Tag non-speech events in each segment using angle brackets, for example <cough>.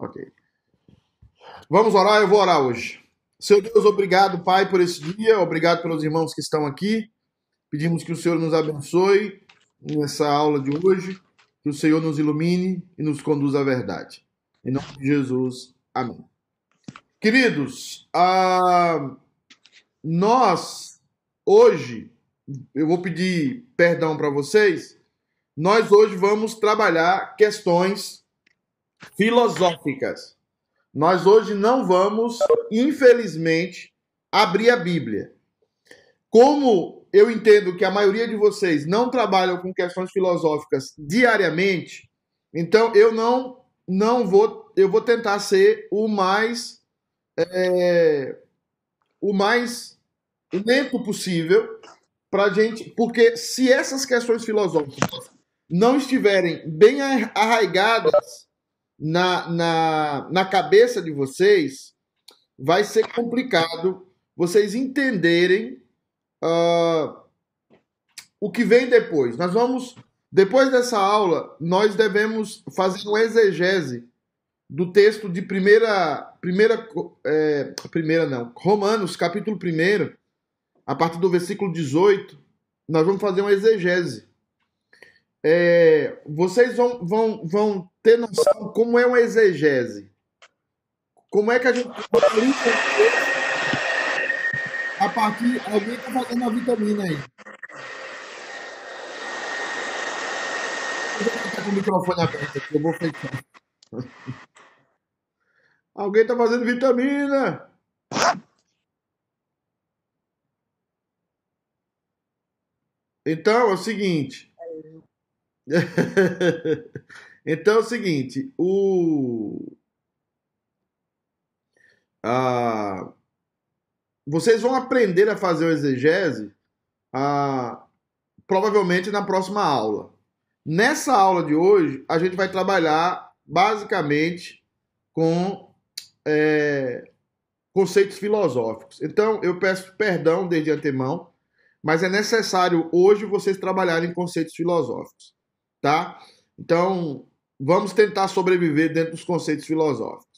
Ok. Vamos orar, eu vou orar hoje. Seu Deus, obrigado, Pai, por esse dia, obrigado pelos irmãos que estão aqui. Pedimos que o Senhor nos abençoe nessa aula de hoje, que o Senhor nos ilumine e nos conduza à verdade. Em nome de Jesus, amém. Queridos, ah, nós hoje, eu vou pedir perdão para vocês, nós hoje vamos trabalhar questões filosóficas. Nós hoje não vamos, infelizmente, abrir a Bíblia. Como eu entendo que a maioria de vocês não trabalham com questões filosóficas diariamente, então eu não não vou eu vou tentar ser o mais é, o mais lento possível para gente, porque se essas questões filosóficas não estiverem bem arraigadas na, na, na cabeça de vocês, vai ser complicado vocês entenderem uh, o que vem depois. Nós vamos, depois dessa aula, nós devemos fazer uma exegese do texto de primeira, primeira, é, primeira não, Romanos, capítulo 1, a partir do versículo 18, nós vamos fazer uma exegese é, vocês vão, vão, vão ter noção como é uma exegese. Como é que a gente a partir. Alguém está fazendo a vitamina aí. O microfone aberto aqui, eu vou fechar. <laughs> Alguém está fazendo vitamina. Então é o seguinte. <laughs> então é o seguinte, o vocês vão aprender a fazer o exegese provavelmente na próxima aula. Nessa aula de hoje, a gente vai trabalhar basicamente com é, conceitos filosóficos. Então, eu peço perdão desde antemão, mas é necessário hoje vocês trabalharem conceitos filosóficos tá? Então, vamos tentar sobreviver dentro dos conceitos filosóficos.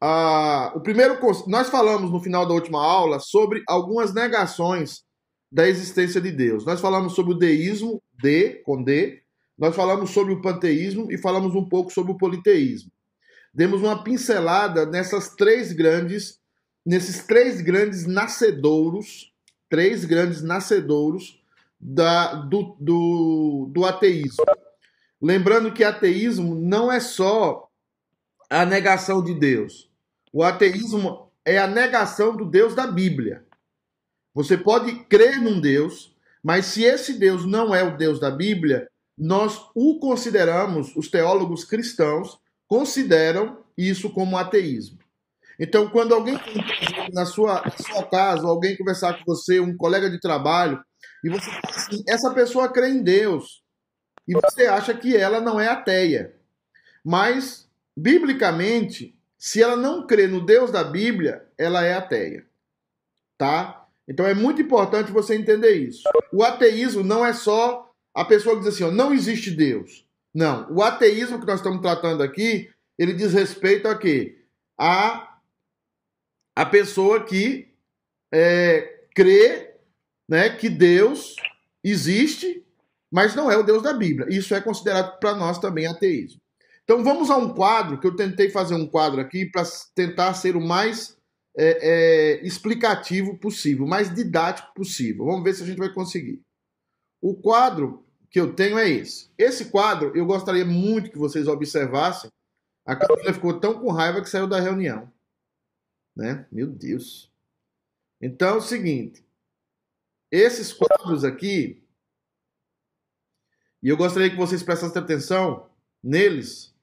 Ah, o primeiro, nós falamos no final da última aula sobre algumas negações da existência de Deus. Nós falamos sobre o deísmo, D, com D, nós falamos sobre o panteísmo e falamos um pouco sobre o politeísmo. Demos uma pincelada nessas três grandes, nesses três grandes nascedouros, três grandes nascedouros da, do, do, do ateísmo. Lembrando que ateísmo não é só a negação de Deus. O ateísmo é a negação do Deus da Bíblia. Você pode crer num Deus, mas se esse Deus não é o Deus da Bíblia, nós o consideramos, os teólogos cristãos consideram isso como ateísmo. Então, quando alguém na sua, na sua casa, alguém conversar com você, um colega de trabalho, e você fala assim, essa pessoa crê em Deus. E você acha que ela não é ateia. Mas, biblicamente, se ela não crê no Deus da Bíblia, ela é ateia. Tá? Então é muito importante você entender isso. O ateísmo não é só a pessoa que diz assim, ó, não existe Deus. Não, o ateísmo que nós estamos tratando aqui, ele diz respeito a quê? A, a pessoa que é, crê né, que Deus existe, mas não é o Deus da Bíblia. Isso é considerado para nós também ateísmo. Então vamos a um quadro, que eu tentei fazer um quadro aqui para tentar ser o mais é, é, explicativo possível, mais didático possível. Vamos ver se a gente vai conseguir. O quadro que eu tenho é esse. Esse quadro eu gostaria muito que vocês observassem. A Camila ficou tão com raiva que saiu da reunião. Né? Meu Deus. Então é o seguinte: esses quadros aqui, e eu gostaria que vocês prestassem atenção neles,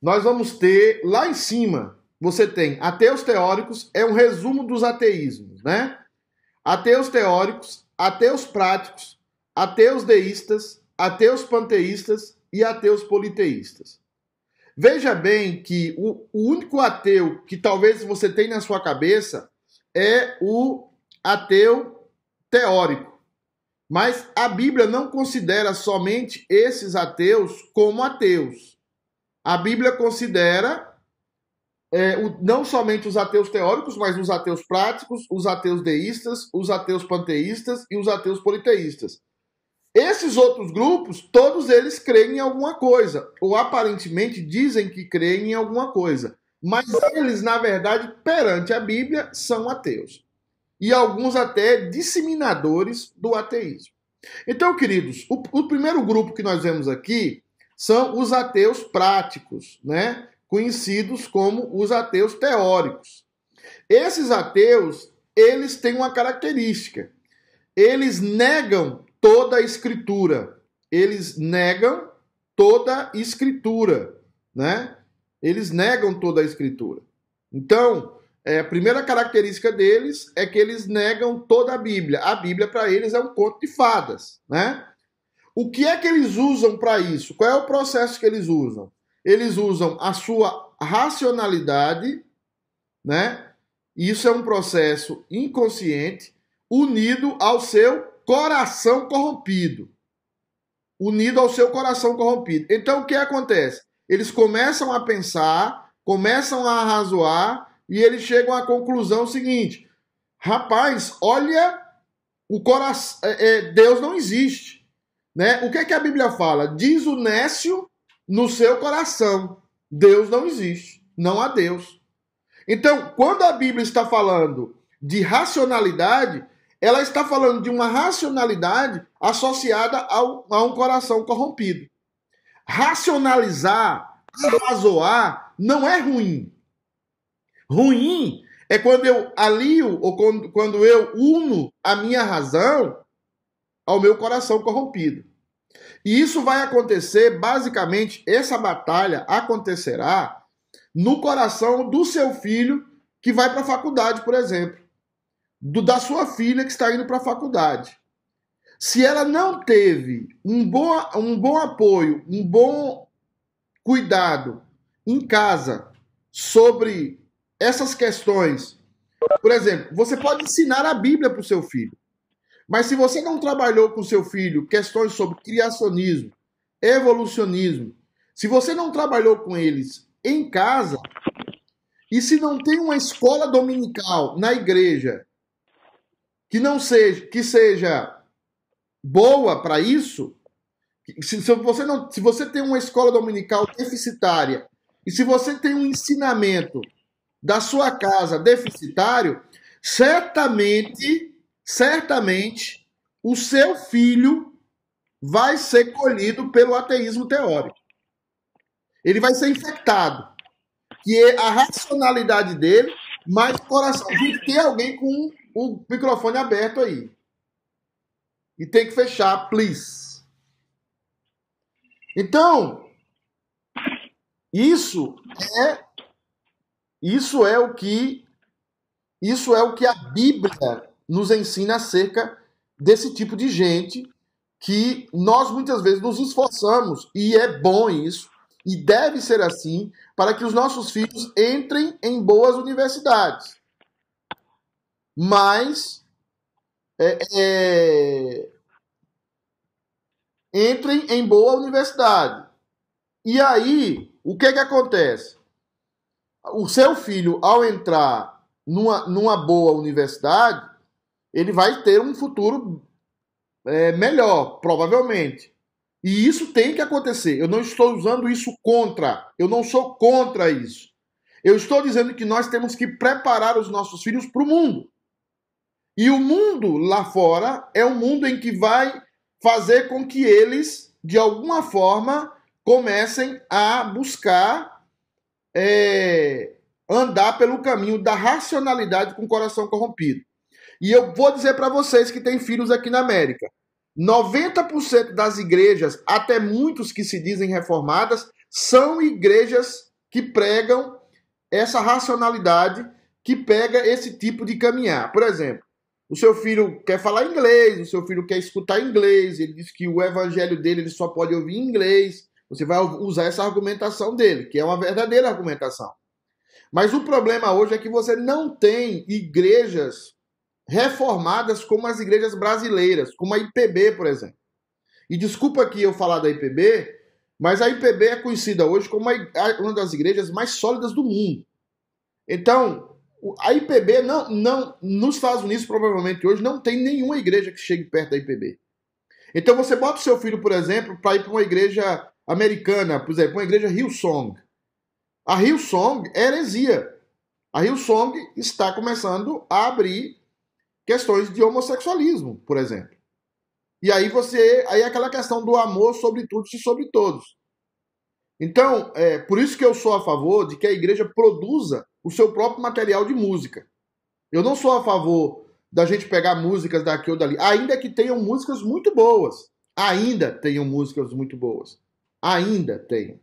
nós vamos ter lá em cima, você tem ateus teóricos, é um resumo dos ateísmos, né? Ateus teóricos, ateus práticos, ateus deístas, ateus panteístas e ateus politeístas. Veja bem que o, o único ateu que talvez você tenha na sua cabeça é o ateu teórico. Mas a Bíblia não considera somente esses ateus como ateus. A Bíblia considera é, o, não somente os ateus teóricos, mas os ateus práticos, os ateus deístas, os ateus panteístas e os ateus politeístas. Esses outros grupos, todos eles creem em alguma coisa, ou aparentemente dizem que creem em alguma coisa. Mas eles, na verdade, perante a Bíblia, são ateus. E alguns até disseminadores do ateísmo. Então, queridos, o, o primeiro grupo que nós vemos aqui são os ateus práticos, né? conhecidos como os ateus teóricos. Esses ateus, eles têm uma característica. Eles negam toda a escritura. Eles negam toda a escritura, né? Eles negam toda a escritura. Então, é, a primeira característica deles é que eles negam toda a Bíblia. A Bíblia para eles é um conto de fadas, né? O que é que eles usam para isso? Qual é o processo que eles usam? Eles usam a sua racionalidade, né? Isso é um processo inconsciente unido ao seu coração corrompido. Unido ao seu coração corrompido. Então o que acontece? Eles começam a pensar, começam a razoar e eles chegam à conclusão seguinte: rapaz, olha o coração, é, é, Deus não existe. Né? O que é que a Bíblia fala? Diz o nécio no seu coração: Deus não existe, não há Deus. Então, quando a Bíblia está falando de racionalidade, ela está falando de uma racionalidade associada ao, a um coração corrompido. Racionalizar, arrazoar, não é ruim. Ruim é quando eu alio ou quando, quando eu uno a minha razão ao meu coração corrompido. E isso vai acontecer, basicamente, essa batalha acontecerá no coração do seu filho que vai para a faculdade, por exemplo. Do, da sua filha que está indo para a faculdade. Se ela não teve um bom, um bom apoio, um bom cuidado em casa sobre essas questões, por exemplo, você pode ensinar a Bíblia para o seu filho. Mas se você não trabalhou com seu filho questões sobre criacionismo, evolucionismo, se você não trabalhou com eles em casa, e se não tem uma escola dominical na igreja que não seja que seja boa para isso, se, se, você não, se você tem uma escola dominical deficitária e se você tem um ensinamento da sua casa deficitário, certamente certamente o seu filho vai ser colhido pelo ateísmo teórico. Ele vai ser infectado. Que é a racionalidade dele, mas coração. Gente, tem alguém com o microfone aberto aí. E tem que fechar, please. Então, isso é isso é o que isso é o que a Bíblia nos ensina acerca desse tipo de gente que nós muitas vezes nos esforçamos, e é bom isso, e deve ser assim, para que os nossos filhos entrem em boas universidades. Mas é, é, entrem em boa universidade. E aí, o que que acontece? O seu filho, ao entrar numa, numa boa universidade, ele vai ter um futuro é, melhor, provavelmente. E isso tem que acontecer. Eu não estou usando isso contra. Eu não sou contra isso. Eu estou dizendo que nós temos que preparar os nossos filhos para o mundo. E o mundo lá fora é um mundo em que vai fazer com que eles, de alguma forma, comecem a buscar é, andar pelo caminho da racionalidade com o coração corrompido. E eu vou dizer para vocês que têm filhos aqui na América: 90% das igrejas, até muitos que se dizem reformadas, são igrejas que pregam essa racionalidade, que pega esse tipo de caminhar. Por exemplo, o seu filho quer falar inglês, o seu filho quer escutar inglês, ele diz que o evangelho dele ele só pode ouvir inglês. Você vai usar essa argumentação dele, que é uma verdadeira argumentação. Mas o problema hoje é que você não tem igrejas reformadas como as igrejas brasileiras, como a IPB, por exemplo. E desculpa aqui eu falar da IPB, mas a IPB é conhecida hoje como uma das igrejas mais sólidas do mundo. Então, a IPB não, não, nos Estados Unidos, provavelmente hoje, não tem nenhuma igreja que chegue perto da IPB. Então você bota o seu filho, por exemplo, para ir para uma igreja americana, por exemplo, uma igreja Hillsong. A Hillsong é heresia. A Hillsong está começando a abrir questões de homossexualismo, por exemplo. E aí você, aí é aquela questão do amor sobre tudo e sobre todos. Então, é por isso que eu sou a favor de que a igreja produza o seu próprio material de música. Eu não sou a favor da gente pegar músicas daqui ou dali, ainda que tenham músicas muito boas. Ainda tenham músicas muito boas. Ainda tenham.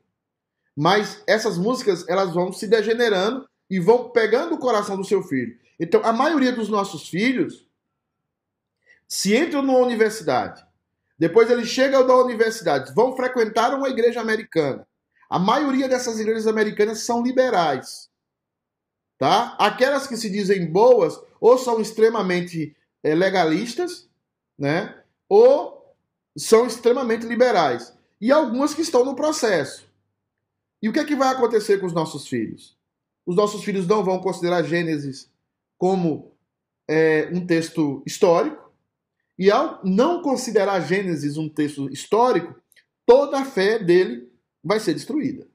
Mas essas músicas, elas vão se degenerando e vão pegando o coração do seu filho. Então, a maioria dos nossos filhos se entram numa universidade, depois eles chegam da universidade, vão frequentar uma igreja americana. A maioria dessas igrejas americanas são liberais. Tá? Aquelas que se dizem boas ou são extremamente é, legalistas, né? Ou são extremamente liberais. E algumas que estão no processo. E o que é que vai acontecer com os nossos filhos? Os nossos filhos não vão considerar Gênesis como é, um texto histórico, e ao não considerar Gênesis um texto histórico, toda a fé dele vai ser destruída.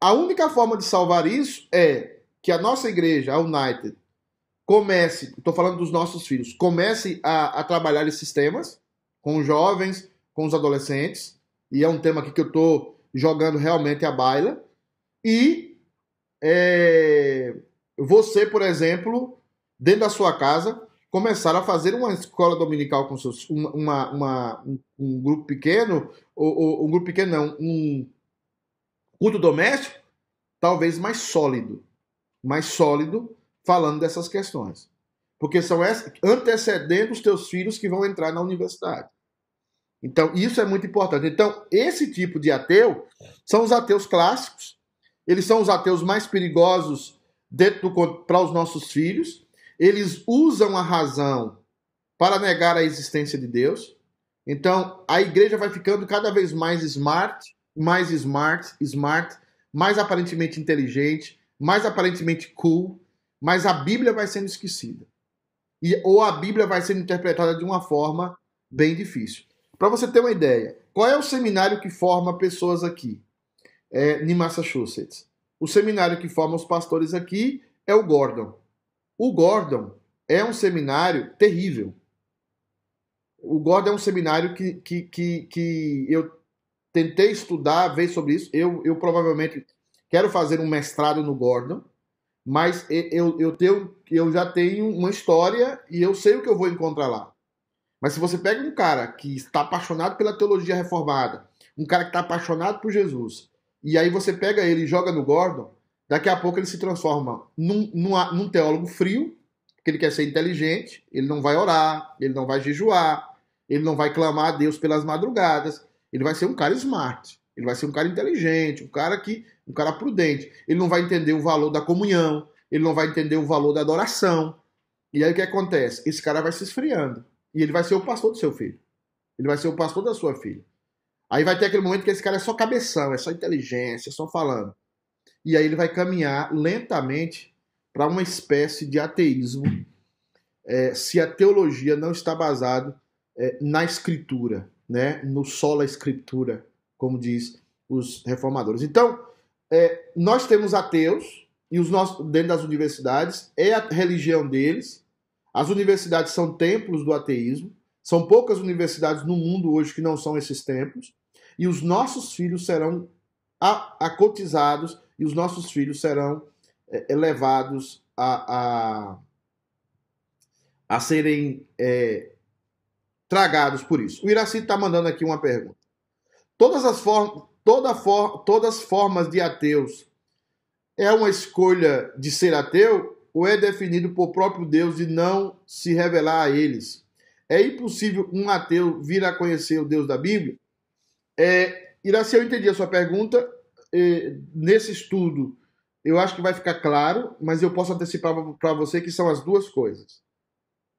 A única forma de salvar isso é que a nossa igreja, a United, comece, estou falando dos nossos filhos, comece a, a, trabalhar esses temas com os jovens, com os adolescentes, e é um tema aqui que eu estou jogando realmente a baila, e é, você, por exemplo, dentro da sua casa, começar a fazer uma escola dominical com seus uma, uma um, um, grupo pequeno ou, ou, um grupo pequeno não um culto doméstico talvez mais sólido mais sólido falando dessas questões. Porque são antecedendo os teus filhos que vão entrar na universidade então isso é muito importante então esse tipo de ateu são os ateus clássicos eles são os ateus mais perigosos para os nossos filhos eles usam a razão para negar a existência de Deus. Então, a igreja vai ficando cada vez mais smart, mais smart, smart, mais aparentemente inteligente, mais aparentemente cool, mas a Bíblia vai sendo esquecida. E, ou a Bíblia vai sendo interpretada de uma forma bem difícil. Para você ter uma ideia, qual é o seminário que forma pessoas aqui é, em Massachusetts? O seminário que forma os pastores aqui é o Gordon. O Gordon é um seminário terrível. O Gordon é um seminário que, que, que, que eu tentei estudar, ver sobre isso. Eu, eu provavelmente quero fazer um mestrado no Gordon, mas eu, eu, tenho, eu já tenho uma história e eu sei o que eu vou encontrar lá. Mas se você pega um cara que está apaixonado pela teologia reformada, um cara que está apaixonado por Jesus, e aí você pega ele e joga no Gordon, Daqui a pouco ele se transforma num, num, num teólogo frio, porque ele quer ser inteligente, ele não vai orar, ele não vai jejuar, ele não vai clamar a Deus pelas madrugadas, ele vai ser um cara smart, ele vai ser um cara inteligente, um cara que, um cara prudente. Ele não vai entender o valor da comunhão, ele não vai entender o valor da adoração. E aí o que acontece? Esse cara vai se esfriando e ele vai ser o pastor do seu filho. Ele vai ser o pastor da sua filha. Aí vai ter aquele momento que esse cara é só cabeção, é só inteligência, é só falando e aí ele vai caminhar lentamente para uma espécie de ateísmo é, se a teologia não está baseada é, na escritura, né? no sola escritura, como diz os reformadores. Então, é, nós temos ateus e os nossos dentro das universidades é a religião deles. As universidades são templos do ateísmo. São poucas universidades no mundo hoje que não são esses templos. E os nossos filhos serão acotizados e os nossos filhos serão é, levados a, a, a serem é, tragados por isso. O Iraci está mandando aqui uma pergunta. Todas as, form toda for todas as formas de ateus é uma escolha de ser ateu ou é definido por próprio Deus e não se revelar a eles? É impossível um ateu vir a conhecer o Deus da Bíblia? É, Iraci, eu entendi a sua pergunta nesse estudo, eu acho que vai ficar claro, mas eu posso antecipar para você que são as duas coisas.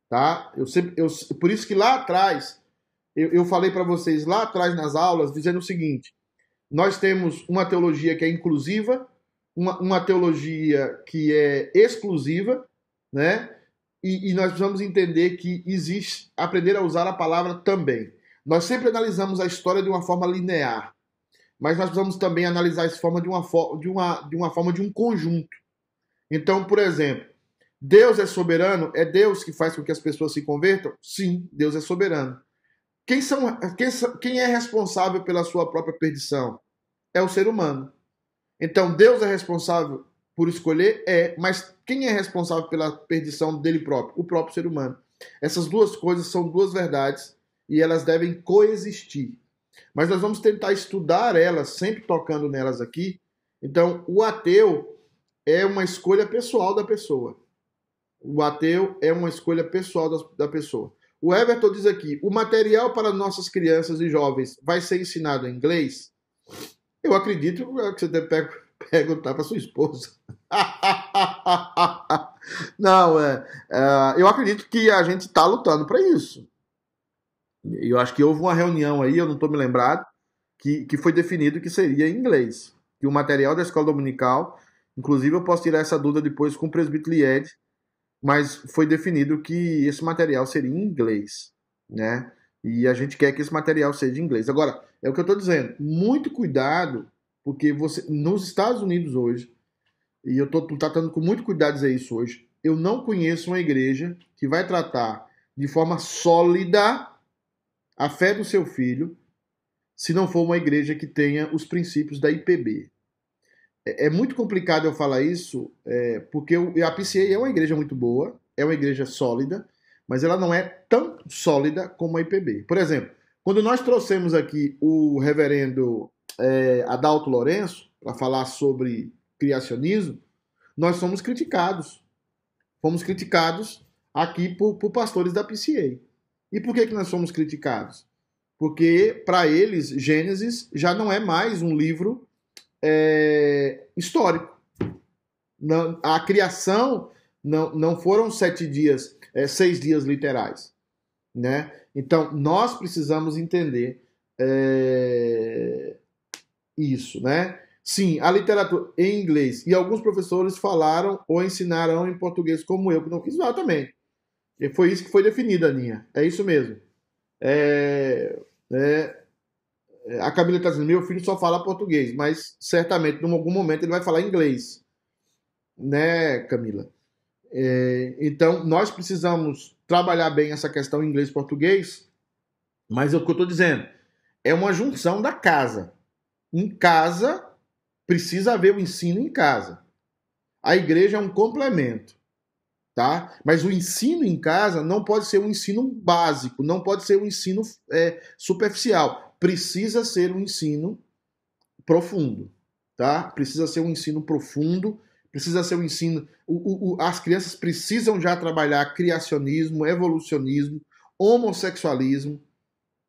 Tá? Eu sempre, eu, por isso que lá atrás, eu, eu falei para vocês lá atrás nas aulas, dizendo o seguinte: nós temos uma teologia que é inclusiva, uma, uma teologia que é exclusiva, né? E, e, nós precisamos entender que existe aprender a usar a palavra também. Nós sempre analisamos a história de uma forma linear, mas nós precisamos também analisar essa forma de uma, de uma, de uma forma de um conjunto. Então, por exemplo, Deus é soberano? É Deus que faz com que as pessoas se convertam? Sim, Deus é soberano. Quem, são, quem, quem é responsável pela sua própria perdição? É o ser humano. Então, Deus é responsável por escolher? É, mas quem é responsável pela perdição dele próprio? O próprio ser humano. Essas duas coisas são duas verdades e elas devem coexistir. Mas nós vamos tentar estudar elas, sempre tocando nelas aqui. Então, o ateu é uma escolha pessoal da pessoa. O ateu é uma escolha pessoal da, pessoa. O Everton diz aqui: o material para nossas crianças e jovens vai ser ensinado em inglês? Eu acredito que você deve perguntar para sua esposa. <laughs> Não, é, é, eu acredito que a gente está lutando para isso. Eu acho que houve uma reunião aí, eu não estou me lembrado, que, que foi definido que seria em inglês. Que o material da escola dominical, inclusive eu posso tirar essa dúvida depois com o presbítero Lied, mas foi definido que esse material seria em inglês, né? E a gente quer que esse material seja em inglês. Agora, é o que eu estou dizendo, muito cuidado, porque você nos Estados Unidos hoje, e eu estou tratando com muito cuidado dizer isso hoje, eu não conheço uma igreja que vai tratar de forma sólida a fé do seu filho, se não for uma igreja que tenha os princípios da IPB. É, é muito complicado eu falar isso, é, porque a PCA é uma igreja muito boa, é uma igreja sólida, mas ela não é tão sólida como a IPB. Por exemplo, quando nós trouxemos aqui o reverendo é, Adalto Lourenço para falar sobre criacionismo, nós somos criticados. Fomos criticados aqui por, por pastores da PCA. E por que, que nós somos criticados? Porque, para eles, Gênesis já não é mais um livro é, histórico. Não, a criação não, não foram sete dias, é, seis dias literais. Né? Então, nós precisamos entender é, isso. Né? Sim, a literatura em inglês. E alguns professores falaram ou ensinaram em português, como eu, que não fiz exatamente. E foi isso que foi definido, Aninha. É isso mesmo. É, é, a Camila está dizendo: meu filho só fala português, mas certamente em algum momento ele vai falar inglês. Né, Camila? É, então, nós precisamos trabalhar bem essa questão inglês português, mas é o que eu estou dizendo. É uma junção da casa. Em casa, precisa haver o ensino em casa. A igreja é um complemento tá? Mas o ensino em casa não pode ser um ensino básico, não pode ser um ensino é, superficial. Precisa ser um ensino profundo, tá? Precisa ser um ensino profundo, precisa ser um ensino. O, o, as crianças precisam já trabalhar criacionismo, evolucionismo, homossexualismo,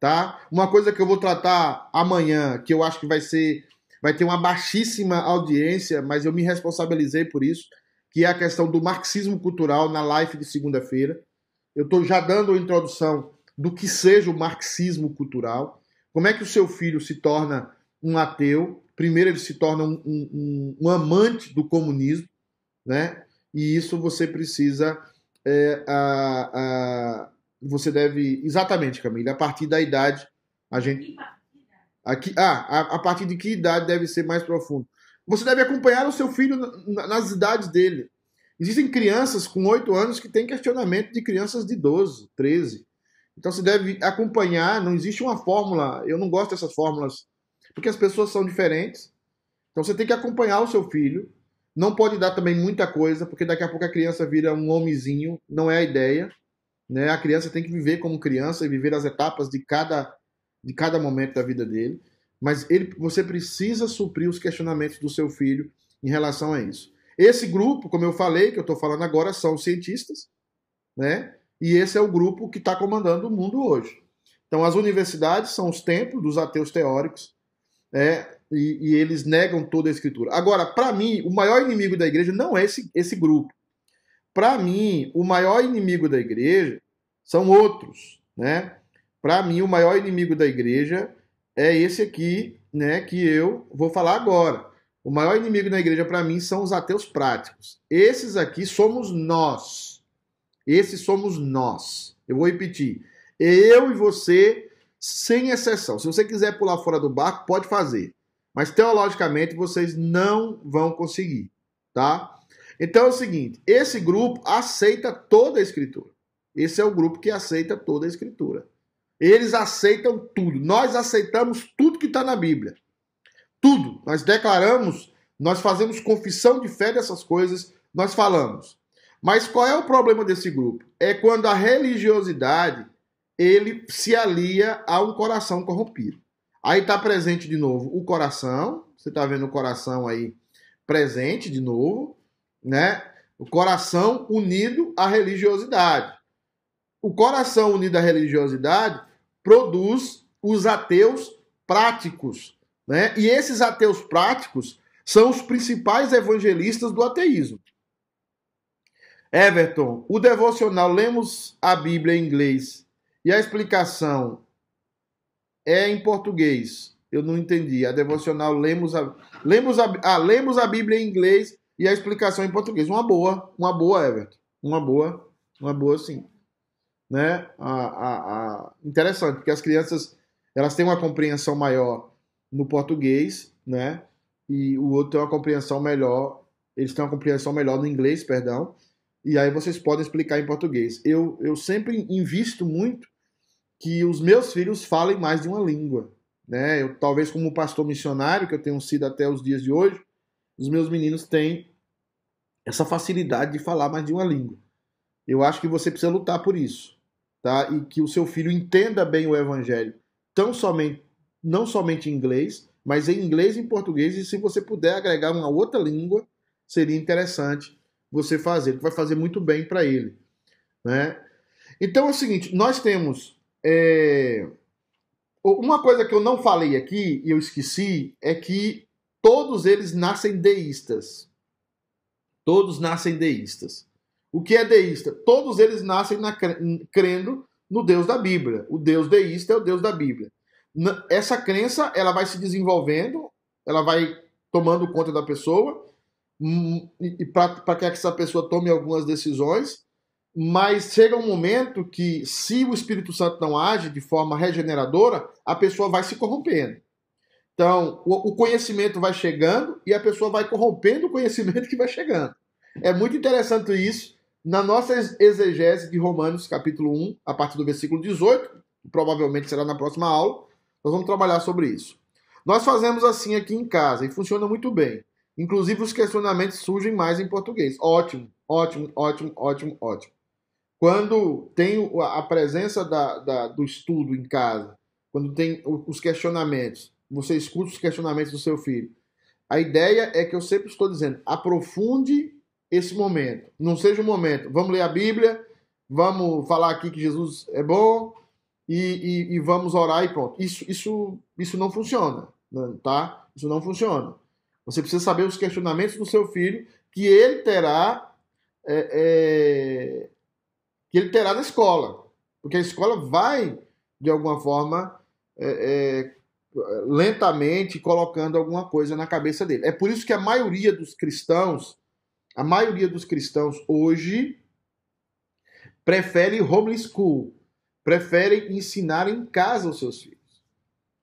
tá? Uma coisa que eu vou tratar amanhã, que eu acho que vai ser, vai ter uma baixíssima audiência, mas eu me responsabilizei por isso que é a questão do marxismo cultural na live de segunda-feira. Eu estou já dando a introdução do que seja o marxismo cultural, como é que o seu filho se torna um ateu. Primeiro, ele se torna um, um, um amante do comunismo, né? E isso você precisa. É, a, a, você deve. Exatamente, Camila, a partir da idade, a gente. Aqui, ah, a, a partir de que idade deve ser mais profundo? Você deve acompanhar o seu filho nas idades dele. Existem crianças com 8 anos que têm questionamento de crianças de 12, 13. Então você deve acompanhar, não existe uma fórmula, eu não gosto dessas fórmulas, porque as pessoas são diferentes. Então você tem que acompanhar o seu filho. Não pode dar também muita coisa, porque daqui a pouco a criança vira um homenzinho, não é a ideia. Né? A criança tem que viver como criança e viver as etapas de cada, de cada momento da vida dele mas ele, você precisa suprir os questionamentos do seu filho em relação a isso. Esse grupo, como eu falei, que eu estou falando agora, são cientistas, né? E esse é o grupo que está comandando o mundo hoje. Então, as universidades são os templos dos ateus teóricos, né? E, e eles negam toda a escritura. Agora, para mim, o maior inimigo da igreja não é esse, esse grupo. Para mim, o maior inimigo da igreja são outros, né? Para mim, o maior inimigo da igreja é esse aqui, né, que eu vou falar agora. O maior inimigo na igreja para mim são os ateus práticos. Esses aqui somos nós. Esses somos nós. Eu vou repetir. Eu e você, sem exceção. Se você quiser pular fora do barco, pode fazer. Mas teologicamente vocês não vão conseguir, tá? Então é o seguinte, esse grupo aceita toda a escritura. Esse é o grupo que aceita toda a escritura. Eles aceitam tudo. Nós aceitamos tudo que está na Bíblia. Tudo. Nós declaramos, nós fazemos confissão de fé dessas coisas, nós falamos. Mas qual é o problema desse grupo? É quando a religiosidade ele se alia a um coração corrompido. Aí está presente de novo o coração, você está vendo o coração aí presente de novo, né? O coração unido à religiosidade. O coração unido à religiosidade produz os ateus práticos, né? E esses ateus práticos são os principais evangelistas do ateísmo. Everton, o devocional Lemos a Bíblia em inglês e a explicação é em português. Eu não entendi. A devocional Lemos a, lemos a, ah, lemos a Bíblia em inglês e a explicação em português. Uma boa, uma boa, Everton. Uma boa, uma boa sim. Né? A, a. Interessante, porque as crianças elas têm uma compreensão maior no português, né? E o outro tem uma compreensão melhor, eles têm uma compreensão melhor no inglês, perdão. E aí vocês podem explicar em português. Eu, eu sempre invisto muito que os meus filhos falem mais de uma língua, né? Eu talvez como pastor missionário que eu tenho sido até os dias de hoje, os meus meninos têm essa facilidade de falar mais de uma língua. Eu acho que você precisa lutar por isso, tá? E que o seu filho entenda bem o evangelho, tão somente não somente em inglês, mas em inglês e em português, e se você puder agregar uma outra língua, seria interessante você fazer, que vai fazer muito bem para ele. Né? Então é o seguinte, nós temos. É... Uma coisa que eu não falei aqui e eu esqueci é que todos eles nascem deístas. Todos nascem deístas. O que é deísta? Todos eles nascem na, crendo no Deus da Bíblia. O Deus deísta é o Deus da Bíblia essa crença ela vai se desenvolvendo, ela vai tomando conta da pessoa, hum, para que essa pessoa tome algumas decisões, mas chega um momento que, se o Espírito Santo não age de forma regeneradora, a pessoa vai se corrompendo. Então, o conhecimento vai chegando e a pessoa vai corrompendo o conhecimento que vai chegando. É muito interessante isso na nossa exegese de Romanos, capítulo 1, a partir do versículo 18, provavelmente será na próxima aula, nós vamos trabalhar sobre isso. Nós fazemos assim aqui em casa e funciona muito bem. Inclusive os questionamentos surgem mais em português. Ótimo, ótimo, ótimo, ótimo, ótimo. Quando tem a presença da, da, do estudo em casa, quando tem os questionamentos, você escuta os questionamentos do seu filho. A ideia é que eu sempre estou dizendo, aprofunde esse momento. Não seja um momento, vamos ler a Bíblia, vamos falar aqui que Jesus é bom, e, e, e, vamos orar e pronto. Isso, isso, isso não funciona, né, tá? Isso não funciona. Você precisa saber os questionamentos do seu filho que ele terá é, é, que ele terá na escola, porque a escola vai de alguma forma é, é lentamente colocando alguma coisa na cabeça dele. É por isso que a maioria dos cristãos, a maioria dos cristãos hoje prefere homeschool, preferem ensinar em casa os seus filhos.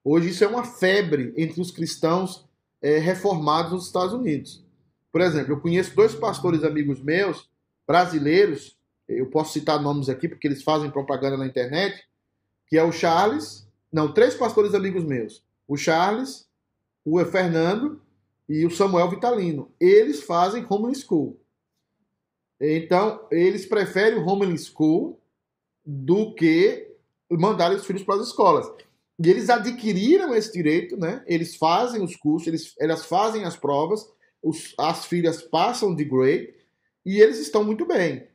Hoje isso é uma febre entre os cristãos é, reformados nos Estados Unidos. Por exemplo, eu conheço dois pastores amigos meus, brasileiros, eu posso citar nomes aqui porque eles fazem propaganda na internet, que é o Charles, não, três pastores amigos meus, o Charles, o Fernando e o Samuel Vitalino. Eles fazem homeschool. Então, eles preferem o homeschool do que mandar os filhos para as escolas. E eles adquiriram esse direito, né? Eles fazem os cursos, eles, elas fazem as provas, os, as filhas passam de grade e eles estão muito bem.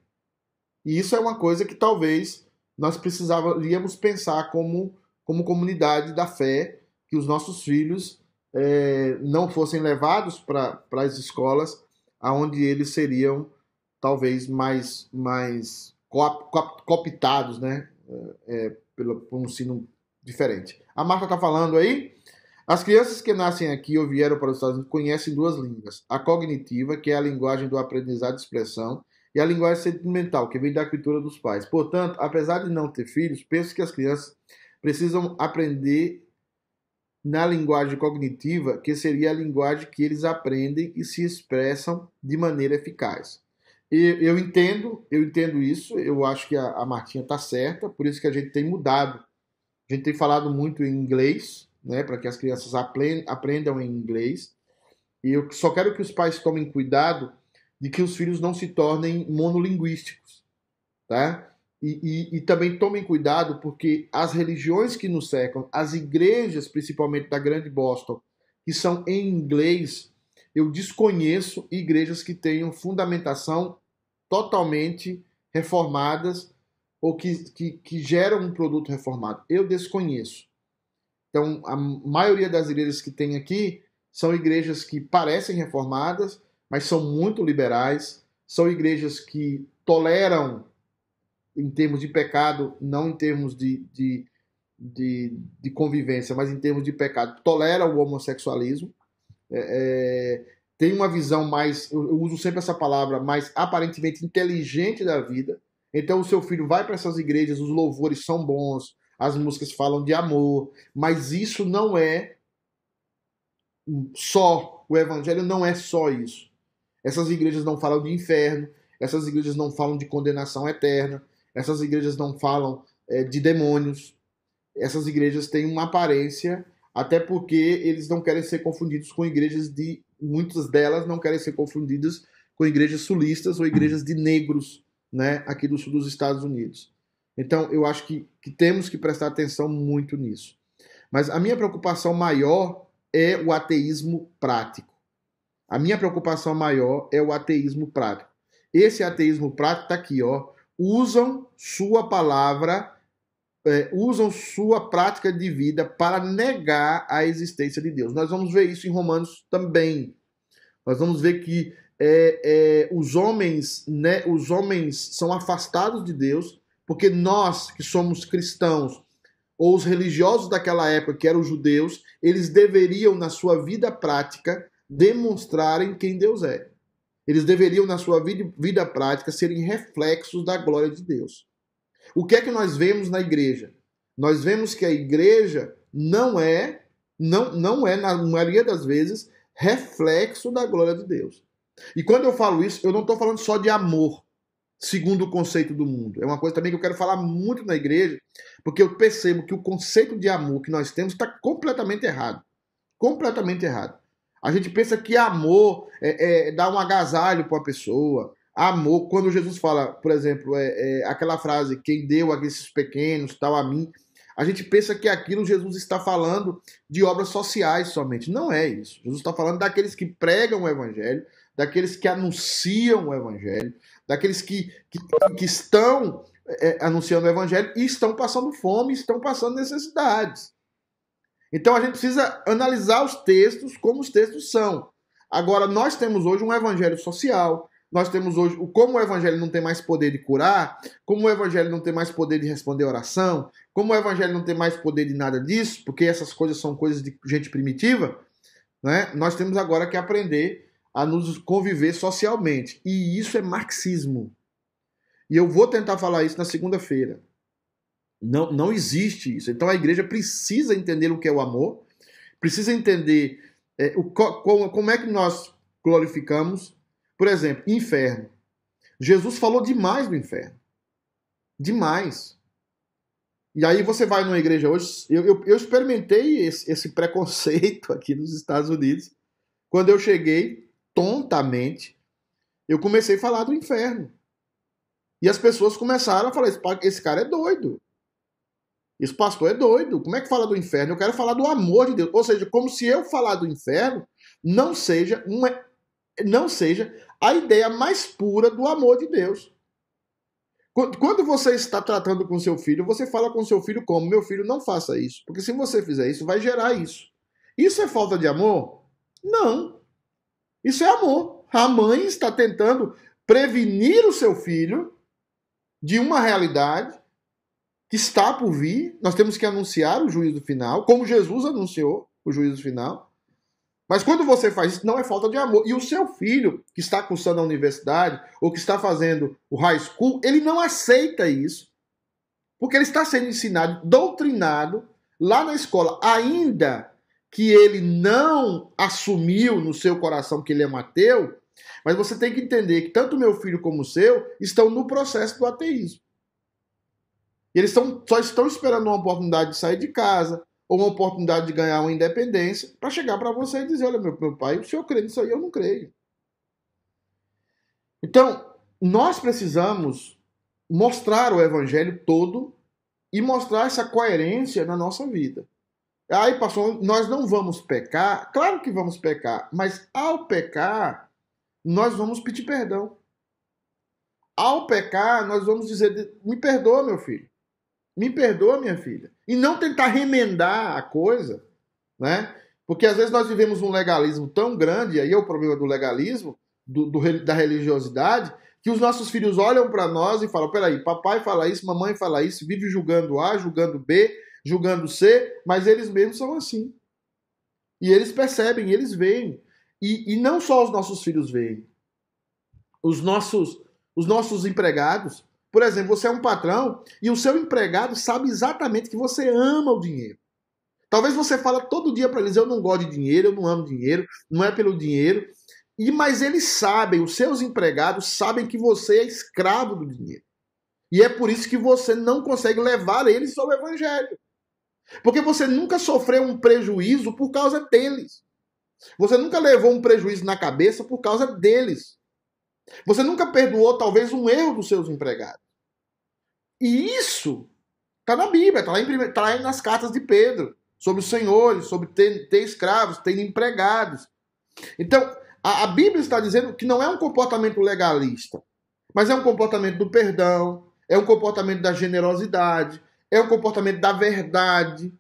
E isso é uma coisa que talvez nós precisaríamos pensar como, como comunidade da fé, que os nossos filhos é, não fossem levados para as escolas, aonde eles seriam talvez mais, mais cooptados, né? É, pelo, por um sino diferente. A Marta está falando aí. As crianças que nascem aqui ou vieram para os Estados Unidos conhecem duas línguas: a cognitiva, que é a linguagem do aprendizado de expressão, e a linguagem sentimental, que vem da cultura dos pais. Portanto, apesar de não ter filhos, penso que as crianças precisam aprender na linguagem cognitiva, que seria a linguagem que eles aprendem e se expressam de maneira eficaz. E eu entendo, eu entendo isso, eu acho que a, a Martinha está certa, por isso que a gente tem mudado. A gente tem falado muito em inglês, né, para que as crianças aprendam em inglês. E eu só quero que os pais tomem cuidado de que os filhos não se tornem monolinguísticos, tá? E, e, e, também tomem cuidado, porque as religiões que nos cercam, as igrejas, principalmente da Grande Boston, que são em inglês, eu desconheço igrejas que tenham fundamentação totalmente reformadas ou que, que, que geram um produto reformado. Eu desconheço. Então, a maioria das igrejas que tem aqui são igrejas que parecem reformadas, mas são muito liberais, são igrejas que toleram em termos de pecado, não em termos de, de, de, de convivência, mas em termos de pecado, tolera o homossexualismo. É, é, tem uma visão mais, eu uso sempre essa palavra, mais aparentemente inteligente da vida. Então o seu filho vai para essas igrejas, os louvores são bons, as músicas falam de amor, mas isso não é só, o evangelho não é só isso. Essas igrejas não falam de inferno, essas igrejas não falam de condenação eterna, essas igrejas não falam é, de demônios. Essas igrejas têm uma aparência, até porque eles não querem ser confundidos com igrejas de. Muitas delas não querem ser confundidas com igrejas sulistas ou igrejas de negros, né, aqui do sul dos Estados Unidos. Então, eu acho que, que temos que prestar atenção muito nisso. Mas a minha preocupação maior é o ateísmo prático. A minha preocupação maior é o ateísmo prático. Esse ateísmo prático está aqui, ó usam sua palavra, é, usam sua prática de vida para negar a existência de Deus. Nós vamos ver isso em Romanos também. Nós vamos ver que é, é, os homens, né, os homens são afastados de Deus, porque nós que somos cristãos ou os religiosos daquela época, que eram os judeus, eles deveriam na sua vida prática demonstrarem quem Deus é. Eles deveriam, na sua vida, vida prática, serem reflexos da glória de Deus. O que é que nós vemos na igreja? Nós vemos que a igreja não é, não, não é, na maioria das vezes, reflexo da glória de Deus. E quando eu falo isso, eu não estou falando só de amor, segundo o conceito do mundo. É uma coisa também que eu quero falar muito na igreja, porque eu percebo que o conceito de amor que nós temos está completamente errado. Completamente errado. A gente pensa que amor é, é dar um agasalho para uma pessoa. Amor, quando Jesus fala, por exemplo, é, é, aquela frase, quem deu a esses pequenos, tal, a mim, a gente pensa que aquilo Jesus está falando de obras sociais somente. Não é isso. Jesus está falando daqueles que pregam o evangelho, daqueles que anunciam o evangelho, daqueles que, que, que estão é, anunciando o evangelho e estão passando fome, estão passando necessidades. Então a gente precisa analisar os textos como os textos são. Agora, nós temos hoje um evangelho social, nós temos hoje, como o evangelho não tem mais poder de curar, como o evangelho não tem mais poder de responder oração, como o evangelho não tem mais poder de nada disso, porque essas coisas são coisas de gente primitiva, né? nós temos agora que aprender a nos conviver socialmente. E isso é marxismo. E eu vou tentar falar isso na segunda-feira. Não, não existe isso. Então a igreja precisa entender o que é o amor, precisa entender é, o, como, como é que nós glorificamos. Por exemplo, inferno. Jesus falou demais do inferno. Demais. E aí você vai numa igreja hoje. Eu, eu, eu experimentei esse, esse preconceito aqui nos Estados Unidos. Quando eu cheguei, tontamente, eu comecei a falar do inferno. E as pessoas começaram a falar: esse cara é doido. Esse pastor é doido. Como é que fala do inferno? Eu quero falar do amor de Deus. Ou seja, como se eu falar do inferno não seja uma, não seja a ideia mais pura do amor de Deus. Quando você está tratando com seu filho, você fala com seu filho como: meu filho, não faça isso. Porque se você fizer isso, vai gerar isso. Isso é falta de amor? Não. Isso é amor. A mãe está tentando prevenir o seu filho de uma realidade que está por vir, nós temos que anunciar o juízo final, como Jesus anunciou. o juízo final. Mas quando você faz isso, não é falta de amor. E o seu filho, que está cursando a universidade, ou que está fazendo o high school, ele não aceita isso. Porque ele está sendo ensinado, doutrinado, lá na escola, ainda que ele não assumiu no seu coração que ele é Mateu, mas você tem que entender que tanto meu filho como o seu estão no processo do ateísmo. Eles estão, só estão esperando uma oportunidade de sair de casa, ou uma oportunidade de ganhar uma independência, para chegar para você e dizer: olha, meu, meu pai, o senhor crê nisso aí, eu não creio. Então, nós precisamos mostrar o evangelho todo e mostrar essa coerência na nossa vida. Aí, pastor, nós não vamos pecar? Claro que vamos pecar, mas ao pecar, nós vamos pedir perdão. Ao pecar, nós vamos dizer: me perdoa, meu filho. Me perdoa, minha filha. E não tentar remendar a coisa, né? Porque às vezes nós vivemos um legalismo tão grande, aí é o problema do legalismo, do, do da religiosidade, que os nossos filhos olham para nós e falam: peraí, papai fala isso, mamãe fala isso, vive julgando A, julgando B, julgando C, mas eles mesmos são assim. E eles percebem, eles veem. E, e não só os nossos filhos veem, os nossos, os nossos empregados, por exemplo, você é um patrão e o seu empregado sabe exatamente que você ama o dinheiro. Talvez você fala todo dia para eles: eu não gosto de dinheiro, eu não amo dinheiro, não é pelo dinheiro. E mas eles sabem, os seus empregados sabem que você é escravo do dinheiro. E é por isso que você não consegue levar eles ao evangelho. Porque você nunca sofreu um prejuízo por causa deles. Você nunca levou um prejuízo na cabeça por causa deles. Você nunca perdoou, talvez, um erro dos seus empregados. E isso está na Bíblia, está lá, tá lá nas cartas de Pedro, sobre os senhores, sobre ter, ter escravos, ter empregados. Então, a, a Bíblia está dizendo que não é um comportamento legalista, mas é um comportamento do perdão, é um comportamento da generosidade, é um comportamento da verdade.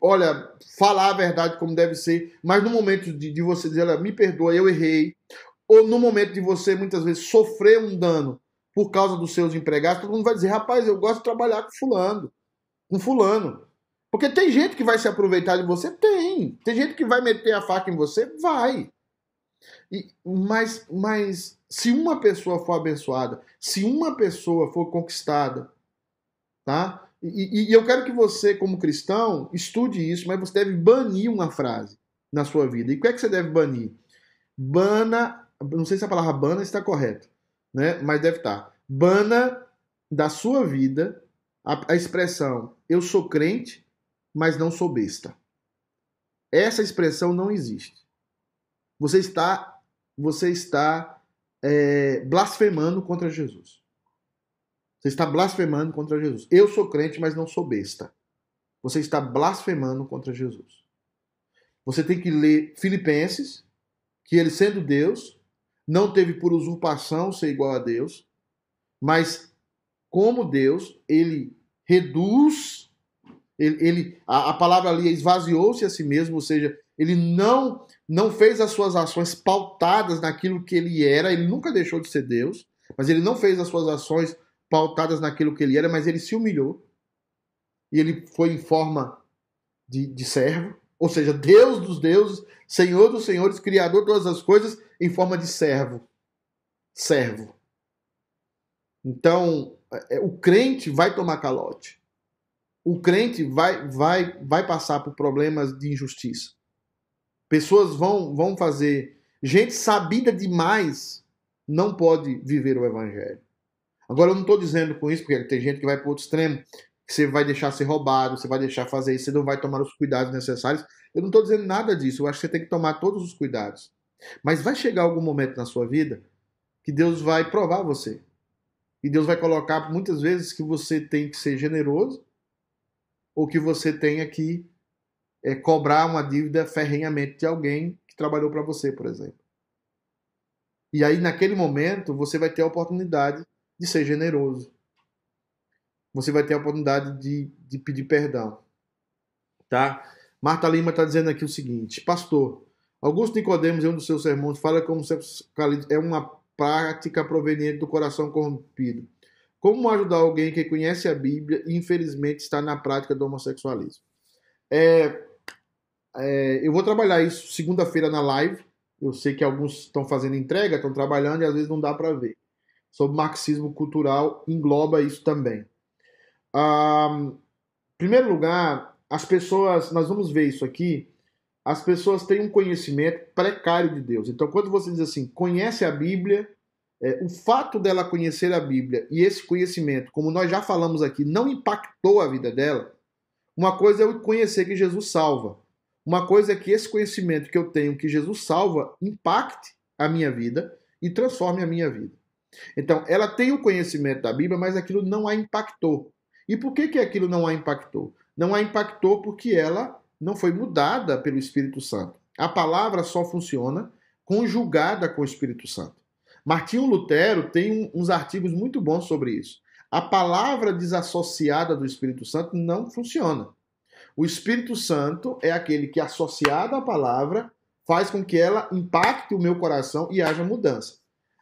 Olha, falar a verdade como deve ser, mas no momento de, de você dizer, olha, me perdoa, eu errei, ou no momento de você muitas vezes sofrer um dano por causa dos seus empregados, todo mundo vai dizer, rapaz, eu gosto de trabalhar com fulano, com fulano. Porque tem gente que vai se aproveitar de você? Tem. Tem gente que vai meter a faca em você? Vai. E, mas, mas se uma pessoa for abençoada, se uma pessoa for conquistada, tá? E, e, e eu quero que você, como cristão, estude isso, mas você deve banir uma frase na sua vida. E o que é que você deve banir? Bana não sei se a palavra bana está correta, né? Mas deve estar. Bana da sua vida a, a expressão eu sou crente, mas não sou besta. Essa expressão não existe. Você está, você está é, blasfemando contra Jesus. Você está blasfemando contra Jesus. Eu sou crente, mas não sou besta. Você está blasfemando contra Jesus. Você tem que ler Filipenses, que ele sendo Deus, não teve por usurpação ser igual a Deus, mas como Deus, ele reduz, ele, ele a, a palavra ali esvaziou-se a si mesmo, ou seja, ele não não fez as suas ações pautadas naquilo que ele era, ele nunca deixou de ser Deus, mas ele não fez as suas ações pautadas naquilo que ele era, mas ele se humilhou. E ele foi em forma de, de servo, ou seja, Deus dos deuses, Senhor dos senhores, Criador de todas as coisas, em forma de servo. Servo. Então, é, o crente vai tomar calote. O crente vai, vai, vai passar por problemas de injustiça. Pessoas vão, vão fazer. Gente sabida demais não pode viver o evangelho. Agora, eu não estou dizendo com isso, porque tem gente que vai para o outro extremo que você vai deixar ser roubado, você vai deixar fazer isso, você não vai tomar os cuidados necessários. Eu não estou dizendo nada disso, eu acho que você tem que tomar todos os cuidados. Mas vai chegar algum momento na sua vida que Deus vai provar você. E Deus vai colocar muitas vezes que você tem que ser generoso ou que você tenha que é, cobrar uma dívida ferrenhamente de alguém que trabalhou para você, por exemplo. E aí, naquele momento, você vai ter a oportunidade de ser generoso você vai ter a oportunidade de, de pedir perdão. Tá? Marta Lima está dizendo aqui o seguinte: Pastor, Augusto Nicodemos, em um dos seus sermões, fala como é uma prática proveniente do coração corrompido. Como ajudar alguém que conhece a Bíblia e infelizmente está na prática do homossexualismo? É, é, eu vou trabalhar isso segunda-feira na live. Eu sei que alguns estão fazendo entrega, estão trabalhando e às vezes não dá para ver. Sobre marxismo cultural engloba isso também. Em primeiro lugar, as pessoas, nós vamos ver isso aqui, as pessoas têm um conhecimento precário de Deus. Então, quando você diz assim, conhece a Bíblia, é, o fato dela conhecer a Bíblia e esse conhecimento, como nós já falamos aqui, não impactou a vida dela, uma coisa é eu conhecer que Jesus salva. Uma coisa é que esse conhecimento que eu tenho que Jesus salva impacte a minha vida e transforme a minha vida. Então, ela tem o conhecimento da Bíblia, mas aquilo não a impactou. E por que, que aquilo não a impactou? Não a impactou porque ela não foi mudada pelo Espírito Santo. A palavra só funciona conjugada com o Espírito Santo. Martinho Lutero tem uns artigos muito bons sobre isso. A palavra desassociada do Espírito Santo não funciona. O Espírito Santo é aquele que, associado à palavra, faz com que ela impacte o meu coração e haja mudança.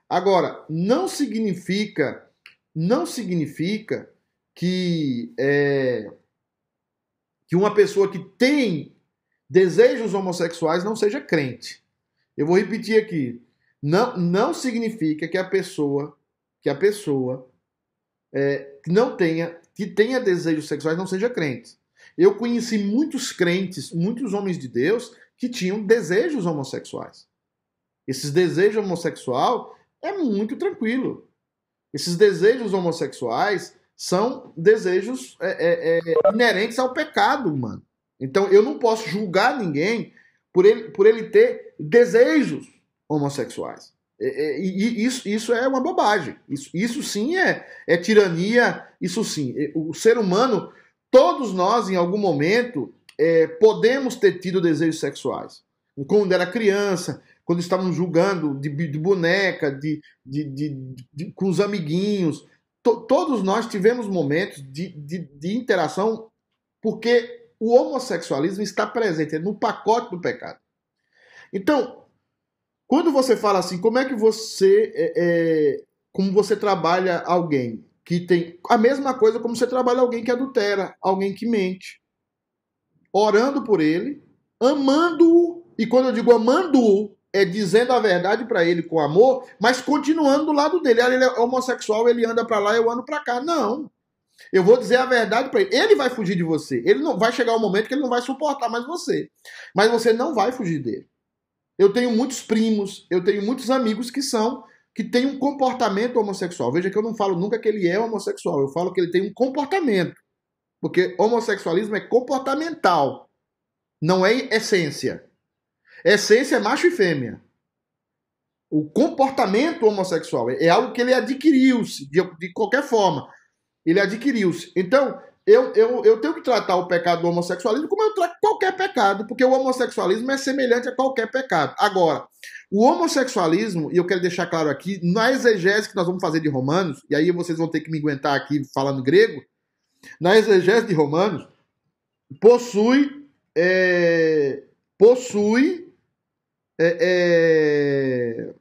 Agora, não significa, não significa que é, que uma pessoa que tem desejos homossexuais não seja crente. Eu vou repetir aqui. Não, não significa que a pessoa que a pessoa é, que não tenha que tenha desejos sexuais não seja crente. Eu conheci muitos crentes, muitos homens de Deus que tinham desejos homossexuais. Esses desejos homossexual é muito tranquilo. Esses desejos homossexuais são desejos é, é, é, inerentes ao pecado, mano. Então eu não posso julgar ninguém por ele, por ele ter desejos homossexuais. É, é, e, isso, isso é uma bobagem. Isso, isso sim é, é tirania. Isso sim. O ser humano, todos nós, em algum momento, é, podemos ter tido desejos sexuais. Quando era criança, quando estávamos julgando de, de boneca, de, de, de, com os amiguinhos, to, todos nós tivemos momentos de, de, de interação porque o homossexualismo está presente no pacote do pecado. Então, quando você fala assim, como é que você é, é, como você trabalha alguém que tem a mesma coisa como você trabalha alguém que adultera, alguém que mente, orando por ele, amando-o e quando eu digo amando-o é, dizendo a verdade para ele com amor, mas continuando do lado dele. Ele é homossexual, ele anda para lá, eu ando para cá. Não. Eu vou dizer a verdade para ele. Ele vai fugir de você. Ele não vai chegar um momento que ele não vai suportar mais você. Mas você não vai fugir dele. Eu tenho muitos primos, eu tenho muitos amigos que são que têm um comportamento homossexual. Veja que eu não falo nunca que ele é homossexual, eu falo que ele tem um comportamento. Porque homossexualismo é comportamental, não é essência. Essência é macho e fêmea. O comportamento homossexual é algo que ele adquiriu-se de, de qualquer forma. Ele adquiriu-se. Então, eu, eu, eu tenho que tratar o pecado do homossexualismo como eu trato qualquer pecado, porque o homossexualismo é semelhante a qualquer pecado. Agora, o homossexualismo, e eu quero deixar claro aqui, na exegese que nós vamos fazer de Romanos, e aí vocês vão ter que me aguentar aqui falando grego, na exegese de Romanos, possui, é, possui é, é,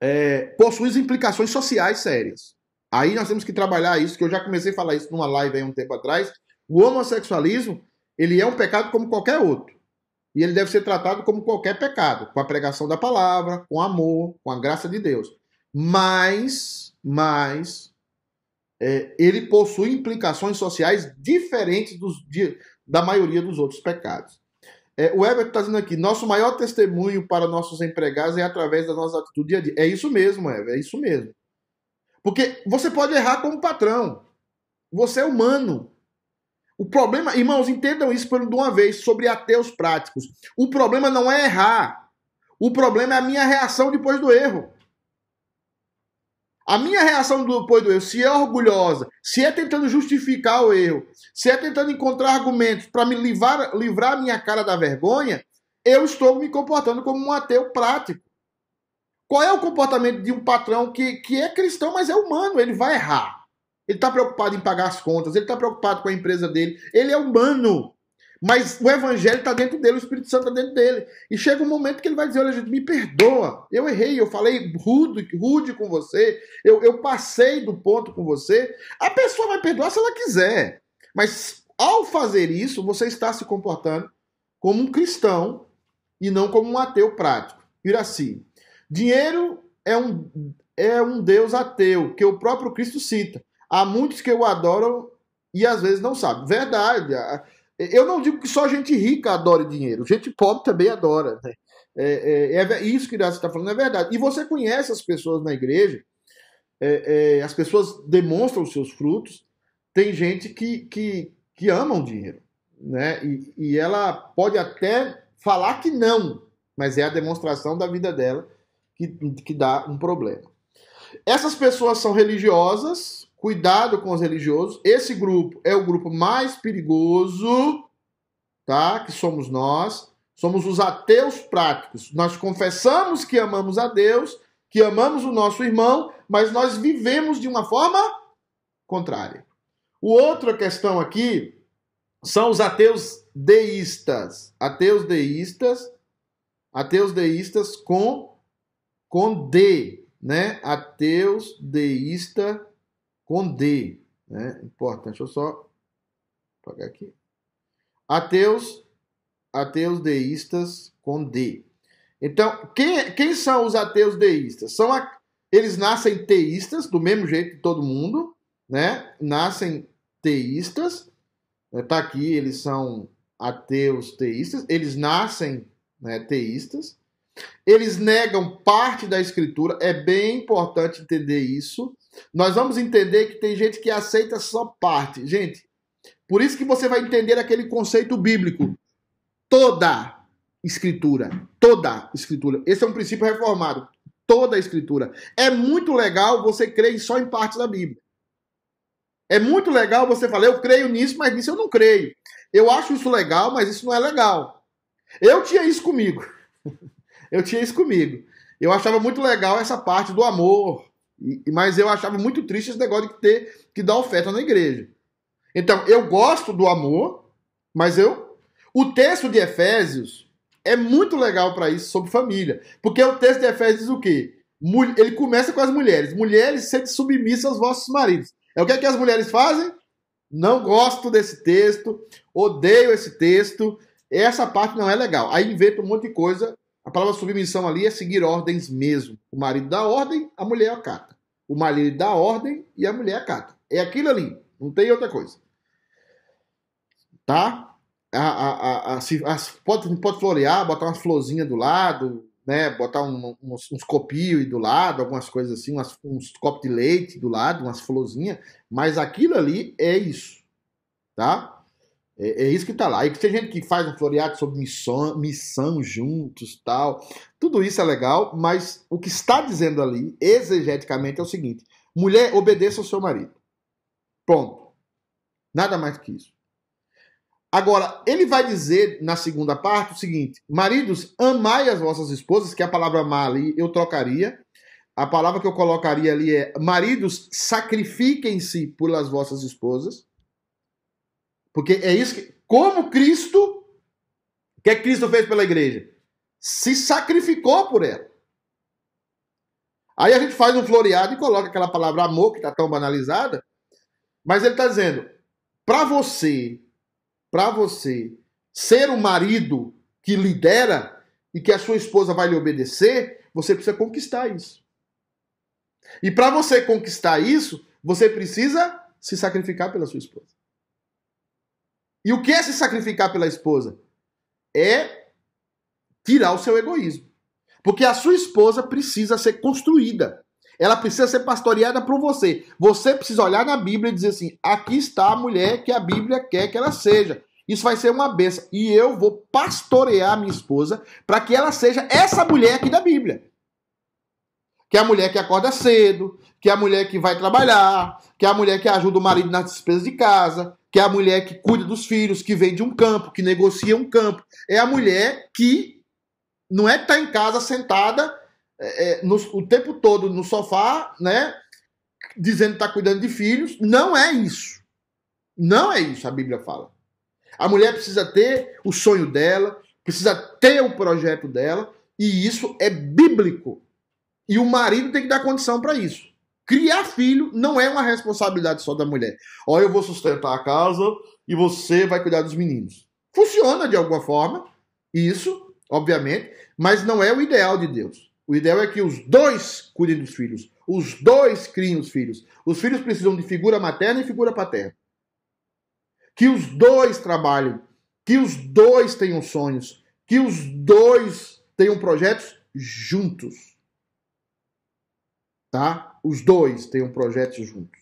é, possui implicações sociais sérias. Aí nós temos que trabalhar isso, que eu já comecei a falar isso numa live aí um tempo atrás. O homossexualismo, ele é um pecado como qualquer outro. E ele deve ser tratado como qualquer pecado, com a pregação da palavra, com amor, com a graça de Deus. Mas, mas, é, ele possui implicações sociais diferentes dos, de, da maioria dos outros pecados. É, o Everton está dizendo aqui: nosso maior testemunho para nossos empregados é através da nossa atitude dia a dia. É isso mesmo, Everton, é isso mesmo. Porque você pode errar como patrão. Você é humano. O problema, irmãos, entendam isso por uma vez sobre ateus práticos. O problema não é errar. O problema é a minha reação depois do erro. A minha reação depois do erro, se é orgulhosa, se é tentando justificar o erro, se é tentando encontrar argumentos para me livrar, livrar a minha cara da vergonha, eu estou me comportando como um ateu prático. Qual é o comportamento de um patrão que, que é cristão, mas é humano? Ele vai errar. Ele está preocupado em pagar as contas, ele está preocupado com a empresa dele. Ele é humano. Mas o evangelho está dentro dele, o Espírito Santo está dentro dele. E chega um momento que ele vai dizer: Olha, gente, me perdoa. Eu errei, eu falei rude, rude com você, eu, eu passei do ponto com você. A pessoa vai perdoar se ela quiser. Mas ao fazer isso, você está se comportando como um cristão e não como um ateu prático. Iraci. Dinheiro é um, é um Deus ateu, que o próprio Cristo cita. Há muitos que o adoram e às vezes não sabem. Verdade. Eu não digo que só gente rica adore dinheiro, gente pobre também adora. Né? É, é, é, isso que Iraci está falando, é verdade. E você conhece as pessoas na igreja, é, é, as pessoas demonstram os seus frutos. Tem gente que, que, que ama o dinheiro, né? E, e ela pode até falar que não, mas é a demonstração da vida dela que, que dá um problema. Essas pessoas são religiosas, cuidado com os religiosos. Esse grupo é o grupo mais perigoso, tá? Que somos nós. Somos os ateus práticos. Nós confessamos que amamos a Deus, que amamos o nosso irmão, mas nós vivemos de uma forma contrária. O outra questão aqui são os ateus deístas. Ateus deístas, ateus deístas com com D, né? Ateus deísta com D, né? Importante, deixa eu só apagar aqui. Ateus ateus deístas com D. Então, quem, quem são os ateus deístas? São a, eles nascem teístas, do mesmo jeito que todo mundo, né? Nascem teístas, está aqui, eles são ateus teístas, eles nascem né, teístas, eles negam parte da escritura, é bem importante entender isso. Nós vamos entender que tem gente que aceita só parte. Gente, por isso que você vai entender aquele conceito bíblico. Toda escritura, toda escritura. Esse é um princípio reformado. Toda escritura. É muito legal você crer só em parte da Bíblia. É muito legal você falar, eu creio nisso, mas nisso eu não creio. Eu acho isso legal, mas isso não é legal. Eu tinha isso comigo. <laughs> eu tinha isso comigo. Eu achava muito legal essa parte do amor, mas eu achava muito triste esse negócio de ter que dar oferta na igreja. Então, eu gosto do amor, mas eu. O texto de Efésios é muito legal para isso, sobre família. Porque o texto de Efésios diz o quê? Ele começa com as mulheres. Mulheres, sede submissas aos vossos maridos. É o que, é que as mulheres fazem? Não gosto desse texto, odeio esse texto, essa parte não é legal. Aí inventa um monte de coisa. A palavra submissão ali é seguir ordens mesmo. O marido dá ordem, a mulher acata. O marido dá ordem e a mulher acata. É aquilo ali, não tem outra coisa. Tá? A, a, a, pode, pode florear, botar umas florzinhas do lado, né, botar um, uns, uns copios do lado, algumas coisas assim, umas, uns copos de leite do lado, umas florzinhas, mas aquilo ali é isso, tá? É, é isso que tá lá. E tem gente que faz um floreado sobre missão, missão juntos, tal. Tudo isso é legal, mas o que está dizendo ali, exegeticamente, é o seguinte: mulher, obedeça ao seu marido. Ponto. Nada mais que isso. Agora, ele vai dizer na segunda parte o seguinte: Maridos, amai as vossas esposas, que a palavra amar ali eu trocaria. A palavra que eu colocaria ali é: Maridos, sacrifiquem-se pelas vossas esposas. Porque é isso que. Como Cristo. O que é que Cristo fez pela igreja? Se sacrificou por ela. Aí a gente faz um floreado e coloca aquela palavra amor, que está tão banalizada. Mas ele está dizendo: para você para você ser o marido que lidera e que a sua esposa vai lhe obedecer, você precisa conquistar isso. E para você conquistar isso, você precisa se sacrificar pela sua esposa. E o que é se sacrificar pela esposa? É tirar o seu egoísmo. Porque a sua esposa precisa ser construída. Ela precisa ser pastoreada por você. Você precisa olhar na Bíblia e dizer assim: aqui está a mulher que a Bíblia quer que ela seja. Isso vai ser uma benção. E eu vou pastorear minha esposa para que ela seja essa mulher aqui da Bíblia. Que é a mulher que acorda cedo, que é a mulher que vai trabalhar, que é a mulher que ajuda o marido nas despesas de casa, que é a mulher que cuida dos filhos, que vende um campo, que negocia um campo. É a mulher que não é que está em casa sentada é, é, no, o tempo todo no sofá, né? Dizendo que está cuidando de filhos. Não é isso. Não é isso, a Bíblia fala. A mulher precisa ter o sonho dela, precisa ter o projeto dela, e isso é bíblico. E o marido tem que dar condição para isso. Criar filho não é uma responsabilidade só da mulher. Ó, eu vou sustentar a casa, e você vai cuidar dos meninos. Funciona de alguma forma, isso, obviamente, mas não é o ideal de Deus. O ideal é que os dois cuidem dos filhos, os dois criem os filhos. Os filhos precisam de figura materna e figura paterna. Que os dois trabalhem, que os dois tenham sonhos, que os dois tenham projetos juntos. Tá? Os dois tenham projetos juntos.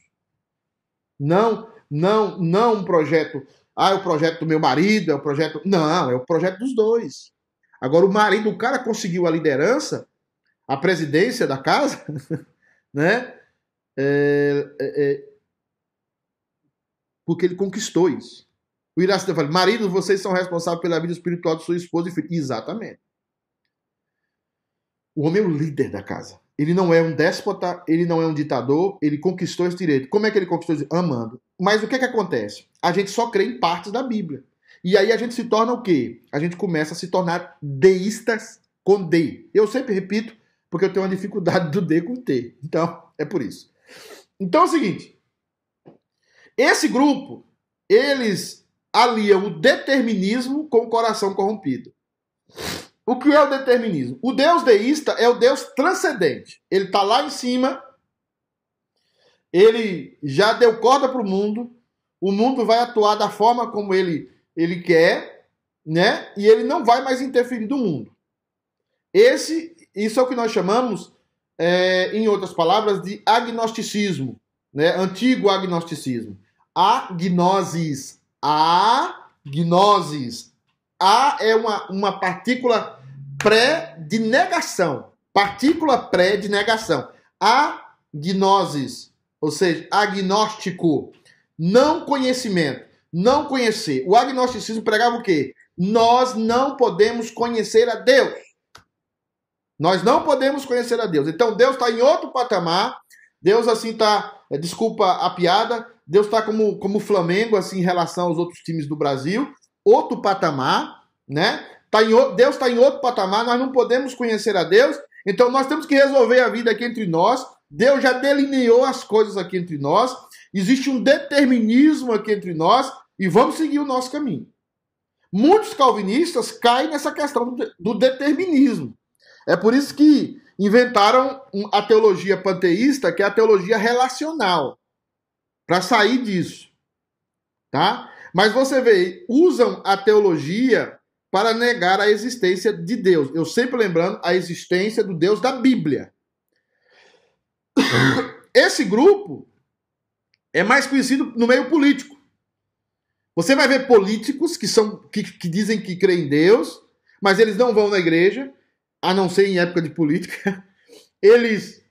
Não, não, não um projeto, ah, é o projeto do meu marido, é o projeto, não, é o projeto dos dois. Agora o marido, o cara conseguiu a liderança, a presidência da casa, <laughs> né? É, é, é, porque ele conquistou isso. O Iracida fala: marido, vocês são responsáveis pela vida espiritual de sua esposa e filho. Exatamente. O homem é o líder da casa. Ele não é um déspota, ele não é um ditador, ele conquistou esse direito. Como é que ele conquistou esse Amando. Mas o que é que acontece? A gente só crê em partes da Bíblia. E aí a gente se torna o quê? A gente começa a se tornar deístas com D. Eu sempre repito, porque eu tenho uma dificuldade do D com T. Então, é por isso. Então é o seguinte: esse grupo, eles aliam o determinismo com o coração corrompido. O que é o determinismo? O Deus deísta é o Deus transcendente. Ele está lá em cima, ele já deu corda para o mundo, o mundo vai atuar da forma como ele, ele quer, né? E ele não vai mais interferir no mundo. Esse isso é o que nós chamamos, é, em outras palavras, de agnosticismo, né? antigo agnosticismo. Agnosis. Agnosis. A é uma, uma partícula pré de negação. Partícula pré de negação. Agnosis, ou seja, agnóstico. Não conhecimento. Não conhecer. O agnosticismo pregava o quê? Nós não podemos conhecer a Deus. Nós não podemos conhecer a Deus. Então Deus está em outro patamar. Deus assim está, desculpa a piada, Deus está como como Flamengo assim em relação aos outros times do Brasil, outro patamar, né? Tá em, Deus está em outro patamar. Nós não podemos conhecer a Deus. Então nós temos que resolver a vida aqui entre nós. Deus já delineou as coisas aqui entre nós. Existe um determinismo aqui entre nós e vamos seguir o nosso caminho. Muitos calvinistas caem nessa questão do determinismo. É por isso que inventaram a teologia panteísta, que é a teologia relacional, para sair disso. Tá? Mas você vê, usam a teologia para negar a existência de Deus. Eu sempre lembrando a existência do Deus da Bíblia. Esse grupo é mais conhecido no meio político. Você vai ver políticos que são que, que dizem que creem em Deus, mas eles não vão na igreja a não ser em época de política. <laughs> Eles,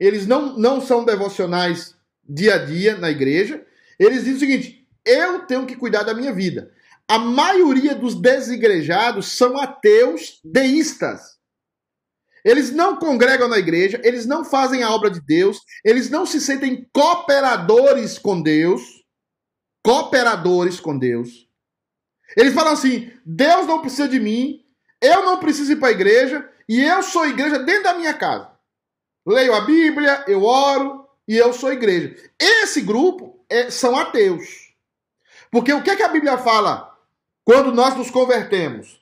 eles não, não são devocionais dia a dia na igreja. Eles dizem o seguinte: eu tenho que cuidar da minha vida. A maioria dos desigrejados são ateus deístas. Eles não congregam na igreja, eles não fazem a obra de Deus, eles não se sentem cooperadores com Deus. Cooperadores com Deus. Eles falam assim: Deus não precisa de mim, eu não preciso ir para a igreja, e eu sou igreja dentro da minha casa. Leio a Bíblia, eu oro e eu sou igreja. Esse grupo é, são ateus. Porque o que, é que a Bíblia fala quando nós nos convertemos?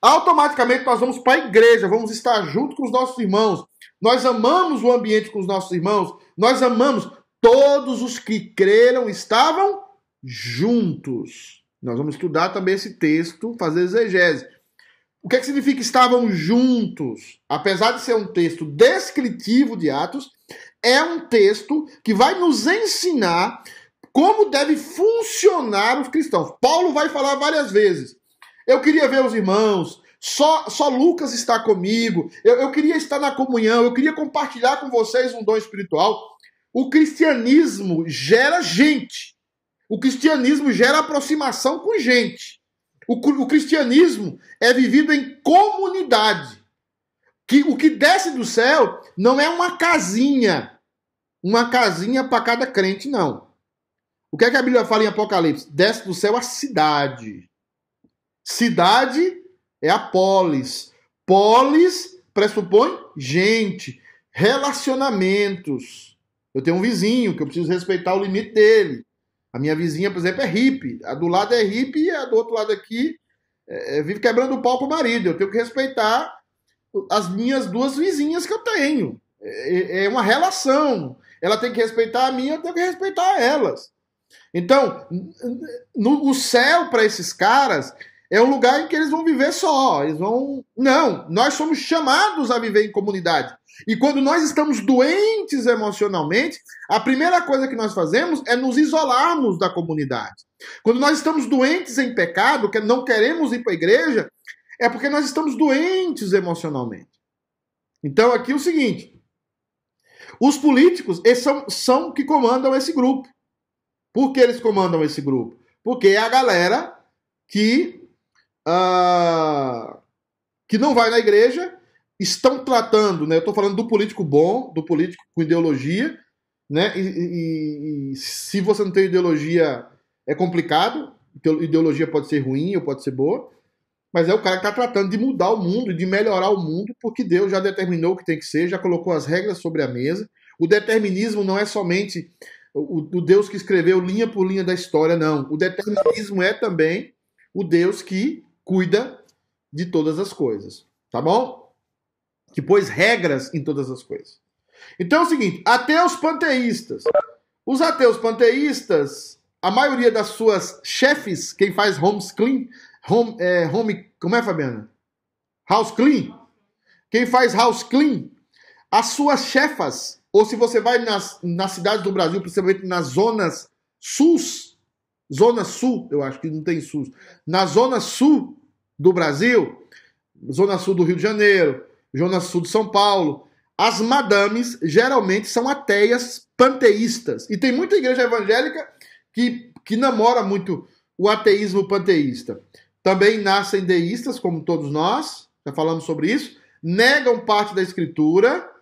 Automaticamente nós vamos para a igreja, vamos estar junto com os nossos irmãos. Nós amamos o ambiente com os nossos irmãos. Nós amamos todos os que creram estavam juntos. Nós vamos estudar também esse texto, fazer exegese. O que, é que significa estavam juntos? Apesar de ser um texto descritivo de Atos, é um texto que vai nos ensinar como deve funcionar os cristãos. Paulo vai falar várias vezes. Eu queria ver os irmãos, só, só Lucas está comigo, eu, eu queria estar na comunhão, eu queria compartilhar com vocês um dom espiritual. O cristianismo gera gente. O cristianismo gera aproximação com gente. O, o cristianismo é vivido em comunidade. Que o que desce do céu não é uma casinha, uma casinha para cada crente, não. O que é que a Bíblia fala em Apocalipse? Desce do céu a cidade. Cidade é a polis. Polis pressupõe gente, relacionamentos. Eu tenho um vizinho que eu preciso respeitar o limite dele. A minha vizinha, por exemplo, é hippie. A do lado é hippie e a do outro lado aqui é, é, vive quebrando o pau pro marido. Eu tenho que respeitar as minhas duas vizinhas que eu tenho. É, é uma relação. Ela tem que respeitar a minha, eu tenho que respeitar elas. Então, no, o céu para esses caras é um lugar em que eles vão viver só. Eles vão. Não, nós somos chamados a viver em comunidade. E quando nós estamos doentes emocionalmente, a primeira coisa que nós fazemos é nos isolarmos da comunidade. Quando nós estamos doentes em pecado, que não queremos ir para a igreja, é porque nós estamos doentes emocionalmente. Então aqui é o seguinte: os políticos eles são, são que comandam esse grupo. Por que eles comandam esse grupo? Porque é a galera que, uh, que não vai na igreja estão tratando, né? Eu estou falando do político bom, do político com ideologia, né? E, e, e, se você não tem ideologia, é complicado. Ideologia pode ser ruim ou pode ser boa, mas é o cara que está tratando de mudar o mundo, de melhorar o mundo, porque Deus já determinou o que tem que ser, já colocou as regras sobre a mesa. O determinismo não é somente o, o Deus que escreveu linha por linha da história, não. O determinismo é também o Deus que cuida de todas as coisas. Tá bom? que pôs regras em todas as coisas. Então é o seguinte: ateus panteístas. Os ateus panteístas, a maioria das suas chefes, quem faz homes clean, home, é, home, como é, Fabiana? House clean. Quem faz house clean, as suas chefas, ou se você vai nas, nas cidades do Brasil, principalmente nas zonas sus, zona sul, eu acho que não tem sul, na zona sul do Brasil, zona sul do Rio de Janeiro, Zona Sul de São Paulo. As madames geralmente são ateias panteístas. E tem muita igreja evangélica que, que namora muito o ateísmo panteísta. Também nascem deístas, como todos nós, já falamos sobre isso, negam parte da escritura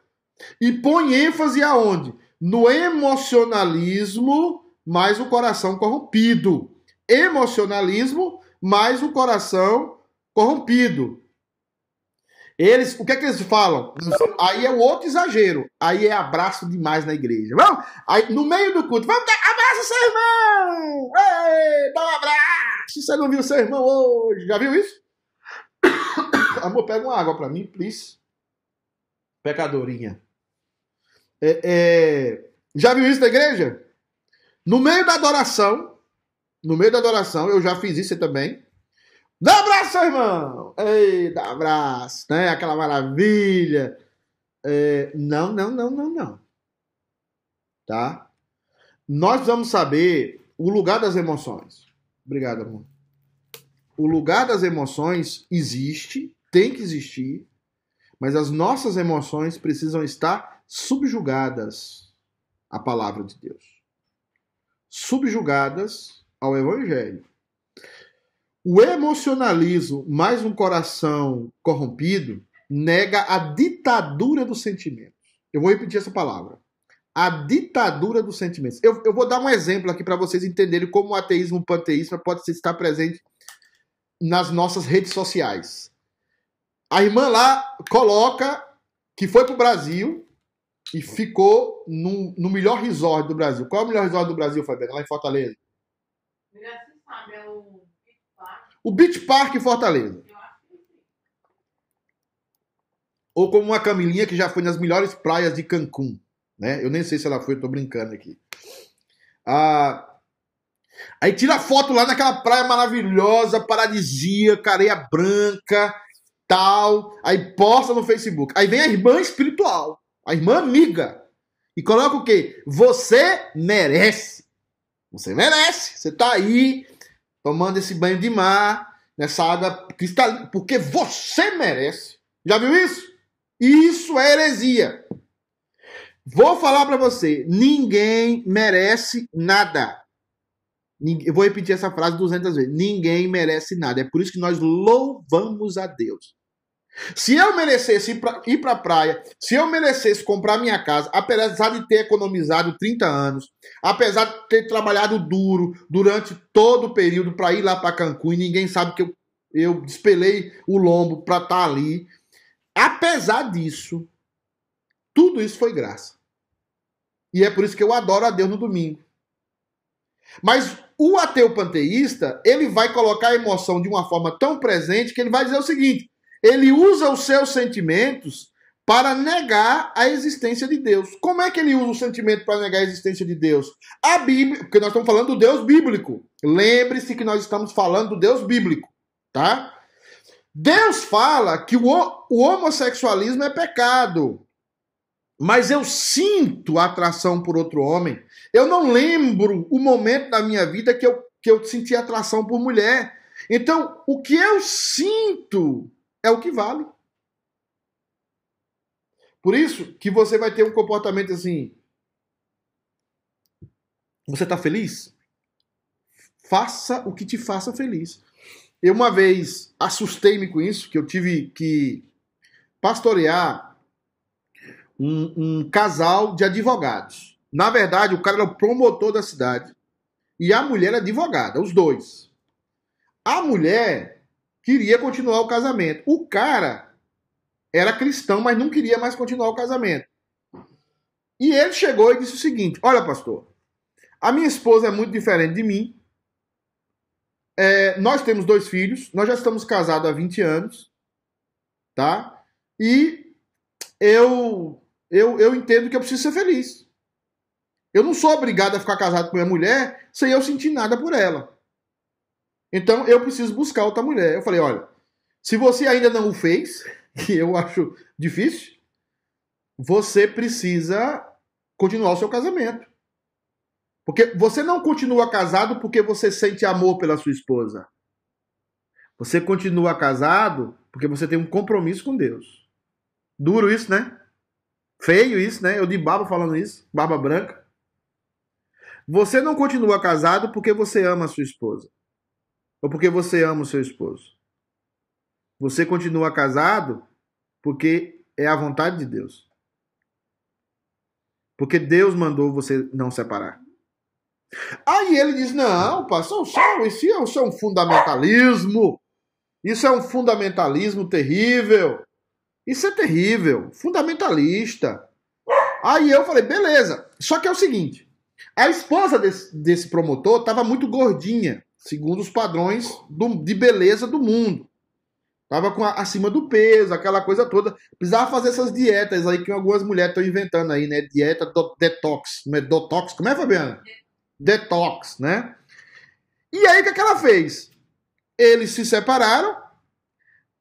e põem ênfase aonde? No emocionalismo mais o coração corrompido. Emocionalismo mais o coração corrompido. Eles, o que é que eles falam? Aí é o outro exagero. Aí é abraço demais na igreja. Vamos? Aí no meio do culto, vamos dar abraço seu irmão! Ei, dá um abraço! Você não viu seu irmão hoje? Já viu isso? <coughs> Amor, pega uma água para mim, please. Pecadorinha. É, é... Já viu isso na igreja? No meio da adoração, no meio da adoração, eu já fiz isso também. Dá um abraço, irmão! Ei, dá um abraço, né? Aquela maravilha. É, não, não, não, não, não. Tá? Nós vamos saber o lugar das emoções. Obrigado, amor. O lugar das emoções existe, tem que existir, mas as nossas emoções precisam estar subjugadas à palavra de Deus. Subjugadas ao Evangelho. O emocionalismo mais um coração corrompido nega a ditadura dos sentimentos. Eu vou repetir essa palavra. A ditadura dos sentimentos. Eu, eu vou dar um exemplo aqui para vocês entenderem como o ateísmo panteísta pode estar presente nas nossas redes sociais. A irmã lá coloca que foi para o Brasil e ficou no, no melhor resort do Brasil. Qual é o melhor resort do Brasil, Fabiana? Lá em Fortaleza? Você sabe, é o o Beach Park em Fortaleza. Ou como uma Camilinha que já foi nas melhores praias de Cancún. Né? Eu nem sei se ela foi, eu tô brincando aqui. Ah, aí tira foto lá naquela praia maravilhosa, paradisíaca, areia branca, tal. Aí posta no Facebook. Aí vem a irmã espiritual, a irmã amiga. E coloca o quê? Você merece. Você merece. Você tá aí, tomando esse banho de mar, nessa água cristalina, porque você merece. Já viu isso? Isso é heresia. Vou falar para você, ninguém merece nada. Eu vou repetir essa frase 200 vezes. Ninguém merece nada. É por isso que nós louvamos a Deus. Se eu merecesse ir para a praia, se eu merecesse comprar minha casa, apesar de ter economizado 30 anos, apesar de ter trabalhado duro durante todo o período para ir lá para Cancún ninguém sabe que eu, eu despelei o lombo para estar tá ali, apesar disso, tudo isso foi graça. E é por isso que eu adoro a Deus no domingo. Mas o ateu panteísta, ele vai colocar a emoção de uma forma tão presente que ele vai dizer o seguinte: ele usa os seus sentimentos para negar a existência de Deus. Como é que ele usa o sentimento para negar a existência de Deus? A Bíblia, porque nós estamos falando do Deus bíblico. Lembre-se que nós estamos falando do Deus bíblico, tá? Deus fala que o, o homossexualismo é pecado. Mas eu sinto atração por outro homem. Eu não lembro o momento da minha vida que eu, que eu senti atração por mulher. Então, o que eu sinto é o que vale. Por isso que você vai ter um comportamento assim. Você está feliz? Faça o que te faça feliz. Eu uma vez assustei-me com isso, que eu tive que pastorear um, um casal de advogados. Na verdade, o cara era o promotor da cidade e a mulher era advogada, os dois. A mulher queria continuar o casamento. O cara era cristão, mas não queria mais continuar o casamento. E ele chegou e disse o seguinte: Olha, pastor, a minha esposa é muito diferente de mim. É, nós temos dois filhos, nós já estamos casados há 20 anos, tá? E eu eu, eu entendo que eu preciso ser feliz. Eu não sou obrigado a ficar casado com minha mulher sem eu sentir nada por ela. Então eu preciso buscar outra mulher. Eu falei: olha, se você ainda não o fez, <laughs> que eu acho difícil, você precisa continuar o seu casamento. Porque você não continua casado porque você sente amor pela sua esposa. Você continua casado porque você tem um compromisso com Deus. Duro isso, né? Feio isso, né? Eu de barba falando isso, barba branca. Você não continua casado porque você ama a sua esposa. Ou porque você ama o seu esposo. Você continua casado porque é a vontade de Deus. Porque Deus mandou você não separar. Aí ele diz: Não, pastor, isso é um fundamentalismo. Isso é um fundamentalismo terrível. Isso é terrível, fundamentalista. Aí eu falei, beleza. Só que é o seguinte: a esposa desse, desse promotor estava muito gordinha, segundo os padrões do, de beleza do mundo. Tava com a, acima do peso, aquela coisa toda. Precisava fazer essas dietas aí que algumas mulheres estão inventando aí, né? Dieta do, detox. Não é detox? Como é, Fabiana? Detox, né? E aí o que, é que ela fez? Eles se separaram.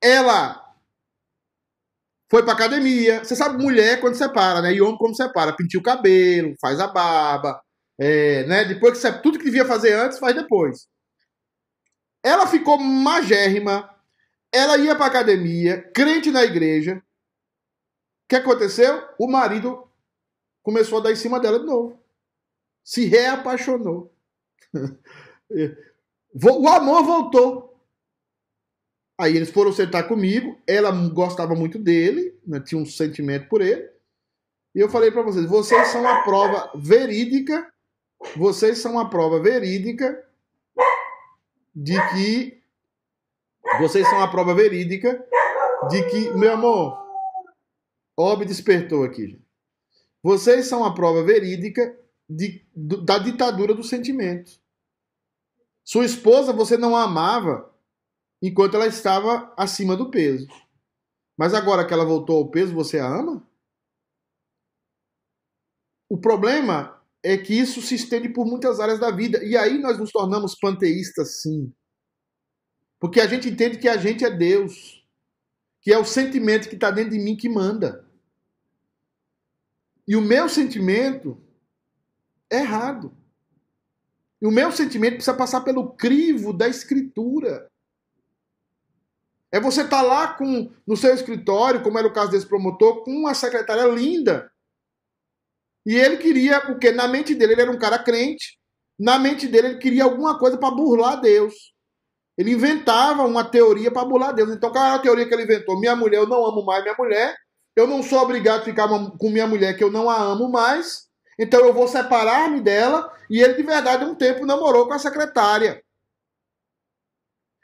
Ela foi pra academia. Você sabe, mulher quando separa, né? E homem como separa. Pintia o cabelo, faz a barba, é, né? Depois que você, tudo que devia fazer antes, faz depois. Ela ficou magérrima. Ela ia pra academia, crente na igreja. O que aconteceu? O marido começou a dar em cima dela de novo. Se reapaixonou. <laughs> o amor voltou. Aí eles foram sentar comigo, ela gostava muito dele, né, tinha um sentimento por ele. E eu falei para vocês, vocês são a prova verídica, vocês são a prova verídica de que vocês são a prova verídica de que, meu amor, Ob despertou aqui. Vocês são a prova verídica de, da ditadura do sentimento. Sua esposa você não amava enquanto ela estava acima do peso. Mas agora que ela voltou ao peso, você a ama? O problema é que isso se estende por muitas áreas da vida. E aí nós nos tornamos panteístas, sim. Porque a gente entende que a gente é Deus. Que é o sentimento que está dentro de mim que manda. E o meu sentimento é errado. E o meu sentimento precisa passar pelo crivo da escritura. É você estar tá lá com no seu escritório, como era o caso desse promotor, com uma secretária linda. E ele queria, porque na mente dele ele era um cara crente, na mente dele ele queria alguma coisa para burlar Deus. Ele inventava uma teoria para burlar Deus. Então, qual era a teoria que ele inventou? Minha mulher, eu não amo mais minha mulher. Eu não sou obrigado a ficar com minha mulher que eu não a amo mais. Então eu vou separar-me dela. E ele de verdade um tempo namorou com a secretária.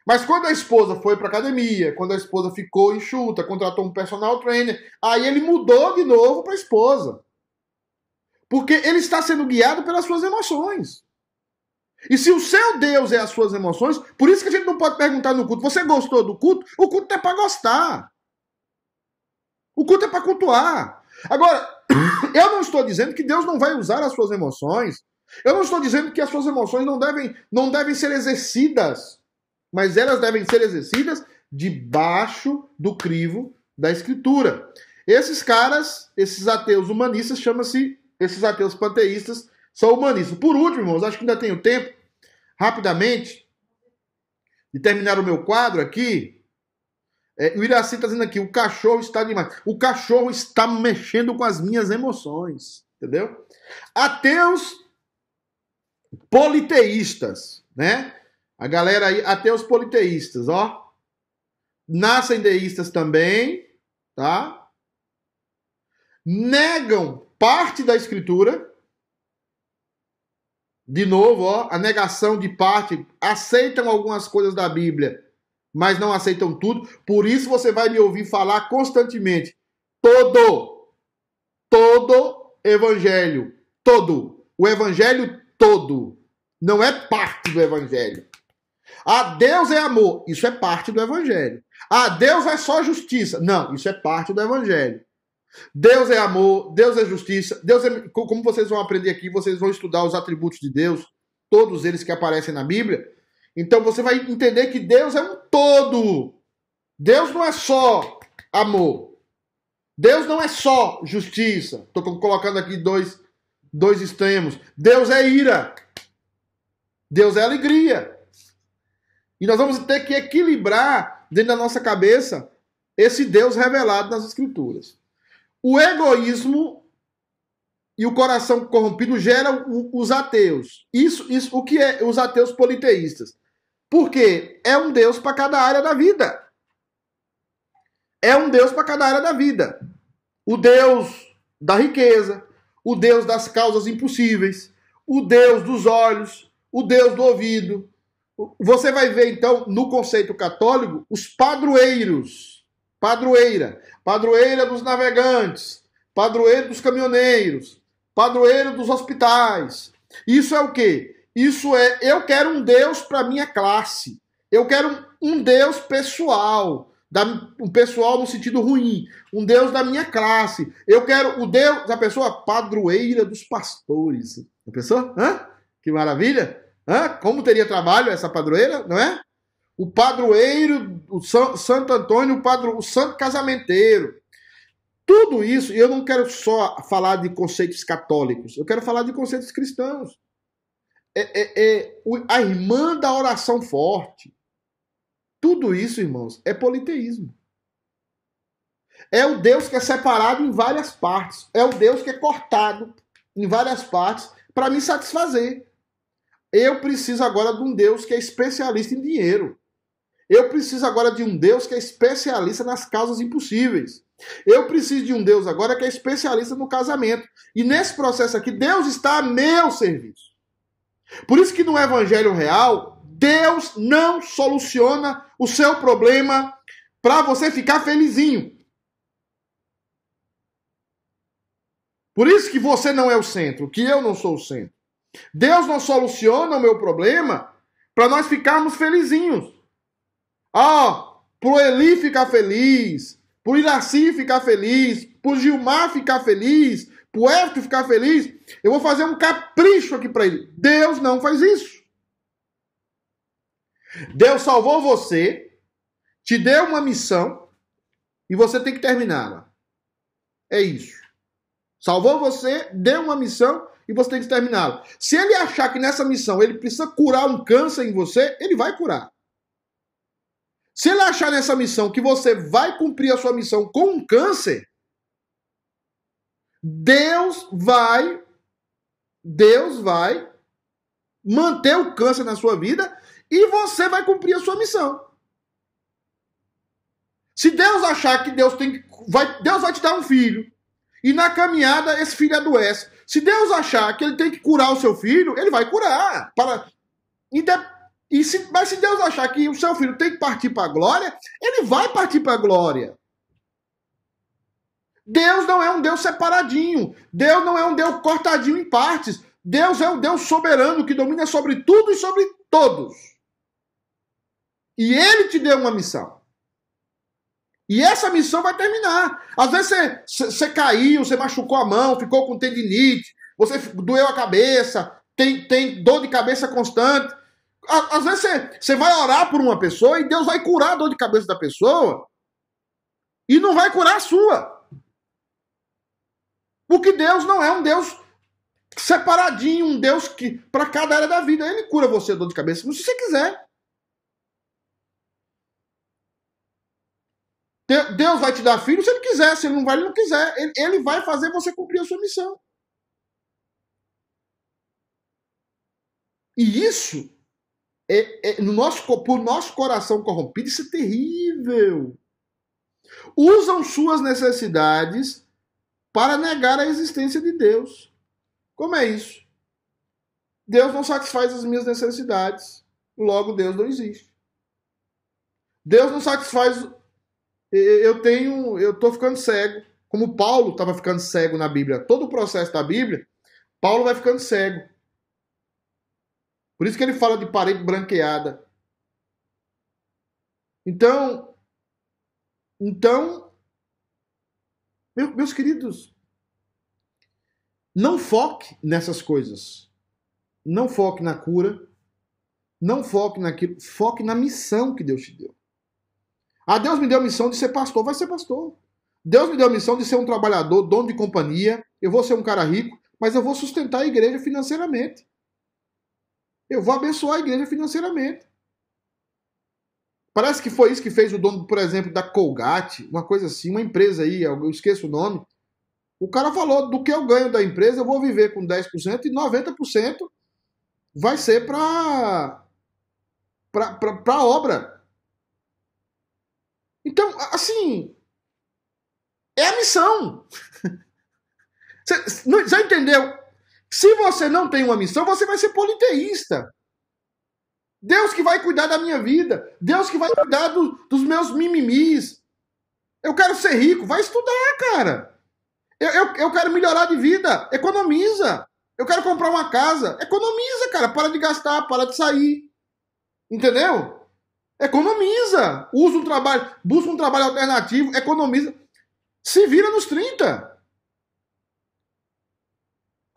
Mas quando a esposa foi para academia, quando a esposa ficou enxuta, contratou um personal trainer, aí ele mudou de novo para a esposa. Porque ele está sendo guiado pelas suas emoções. E se o seu Deus é as suas emoções, por isso que a gente não pode perguntar no culto: você gostou do culto? O culto é para gostar. O culto é para cultuar. Agora, <coughs> eu não estou dizendo que Deus não vai usar as suas emoções. Eu não estou dizendo que as suas emoções não devem, não devem ser exercidas. Mas elas devem ser exercidas debaixo do crivo da Escritura. Esses caras, esses ateus humanistas, chamam-se, esses ateus panteístas, são humanistas. Por último, irmãos, acho que ainda tenho tempo, rapidamente, de terminar o meu quadro aqui. É, o Iraci está dizendo aqui: o cachorro está demais. O cachorro está mexendo com as minhas emoções. Entendeu? Ateus politeístas, né? A galera aí, ateus politeístas, ó. Nascem deístas também, tá? Negam parte da escritura, de novo, ó, a negação de parte, aceitam algumas coisas da Bíblia, mas não aceitam tudo. Por isso você vai me ouvir falar constantemente. Todo, todo evangelho, todo, o evangelho todo, não é parte do evangelho. Ah, Deus é amor, isso é parte do evangelho. Ah, Deus é só justiça. Não, isso é parte do evangelho. Deus é amor, Deus é justiça, Deus é. Como vocês vão aprender aqui, vocês vão estudar os atributos de Deus, todos eles que aparecem na Bíblia. Então você vai entender que Deus é um todo. Deus não é só amor. Deus não é só justiça. Estou colocando aqui dois, dois extremos. Deus é ira. Deus é alegria. E nós vamos ter que equilibrar dentro da nossa cabeça esse Deus revelado nas Escrituras. O egoísmo e o coração corrompido geram os ateus. Isso, isso, o que é os ateus politeístas? Porque é um Deus para cada área da vida. É um Deus para cada área da vida. O Deus da riqueza, o Deus das causas impossíveis, o Deus dos olhos, o Deus do ouvido. Você vai ver então no conceito católico os padroeiros padroeira, padroeira dos navegantes, padroeiro dos caminhoneiros, padroeiro dos hospitais. Isso é o quê? Isso é eu quero um Deus para minha classe. Eu quero um Deus pessoal, um pessoal no sentido ruim, um Deus da minha classe. Eu quero o Deus da pessoa padroeira dos pastores. A pessoa? Hã? Que maravilha! Hã? Como teria trabalho essa padroeira, não é? O padroeiro, o Santo Antônio, o, padro, o santo casamenteiro. Tudo isso, eu não quero só falar de conceitos católicos, eu quero falar de conceitos cristãos. É, é, é a irmã da oração forte. Tudo isso, irmãos, é politeísmo. É o Deus que é separado em várias partes. É o Deus que é cortado em várias partes para me satisfazer. Eu preciso agora de um Deus que é especialista em dinheiro. Eu preciso agora de um Deus que é especialista nas causas impossíveis. Eu preciso de um Deus agora que é especialista no casamento. E nesse processo aqui, Deus está a meu serviço. Por isso que no Evangelho real, Deus não soluciona o seu problema para você ficar felizinho. Por isso que você não é o centro, que eu não sou o centro. Deus não soluciona o meu problema para nós ficarmos felizinhos. Ó, pro Eli ficar feliz, pro Iraci ficar feliz, pro Gilmar ficar feliz, pro Everton ficar feliz, eu vou fazer um capricho aqui para ele. Deus não faz isso. Deus salvou você, te deu uma missão e você tem que terminá-la. É isso. Salvou você, deu uma missão e você tem que terminá-la. Se ele achar que nessa missão ele precisa curar um câncer em você, ele vai curar. Se ele achar nessa missão que você vai cumprir a sua missão com um câncer, Deus vai Deus vai manter o câncer na sua vida e você vai cumprir a sua missão. Se Deus achar que Deus tem vai Deus vai te dar um filho e na caminhada esse filho adoece. Se Deus achar que ele tem que curar o seu filho, ele vai curar para e se, mas se Deus achar que o seu filho tem que partir para a glória, ele vai partir para a glória. Deus não é um Deus separadinho. Deus não é um Deus cortadinho em partes. Deus é o Deus soberano que domina sobre tudo e sobre todos. E ele te deu uma missão. E essa missão vai terminar. Às vezes você, você caiu, você machucou a mão, ficou com tendinite, você doeu a cabeça, tem, tem dor de cabeça constante. Às vezes você, você vai orar por uma pessoa e Deus vai curar a dor de cabeça da pessoa e não vai curar a sua. Porque Deus não é um Deus separadinho, um Deus que para cada área da vida ele cura você a dor de cabeça, se você quiser. Deus vai te dar filho se ele quiser, se ele não vai, ele não quiser. Ele, ele vai fazer você cumprir a sua missão. E isso, é, é, no nosso, por nosso coração corrompido, isso é terrível. Usam suas necessidades para negar a existência de Deus. Como é isso? Deus não satisfaz as minhas necessidades, logo Deus não existe. Deus não satisfaz. Eu tenho, eu estou ficando cego, como Paulo estava ficando cego na Bíblia. Todo o processo da Bíblia, Paulo vai ficando cego. Por isso que ele fala de parede branqueada. Então, então, meus queridos, não foque nessas coisas. Não foque na cura. Não foque naquilo. Foque na missão que Deus te deu. Ah, Deus me deu a missão de ser pastor. Vai ser pastor. Deus me deu a missão de ser um trabalhador, dono de companhia. Eu vou ser um cara rico, mas eu vou sustentar a igreja financeiramente. Eu vou abençoar a igreja financeiramente. Parece que foi isso que fez o dono, por exemplo, da Colgate, uma coisa assim, uma empresa aí, eu esqueço o nome. O cara falou: do que eu ganho da empresa, eu vou viver com 10% e 90% vai ser para para obra. Então, assim, é a missão. <laughs> Você já entendeu? Se você não tem uma missão, você vai ser politeísta. Deus que vai cuidar da minha vida. Deus que vai cuidar do, dos meus mimimis. Eu quero ser rico. Vai estudar, cara. Eu, eu, eu quero melhorar de vida. Economiza. Eu quero comprar uma casa. Economiza, cara. Para de gastar, para de sair. Entendeu? Economiza. Usa um trabalho, busca um trabalho alternativo, economiza. Se vira nos 30.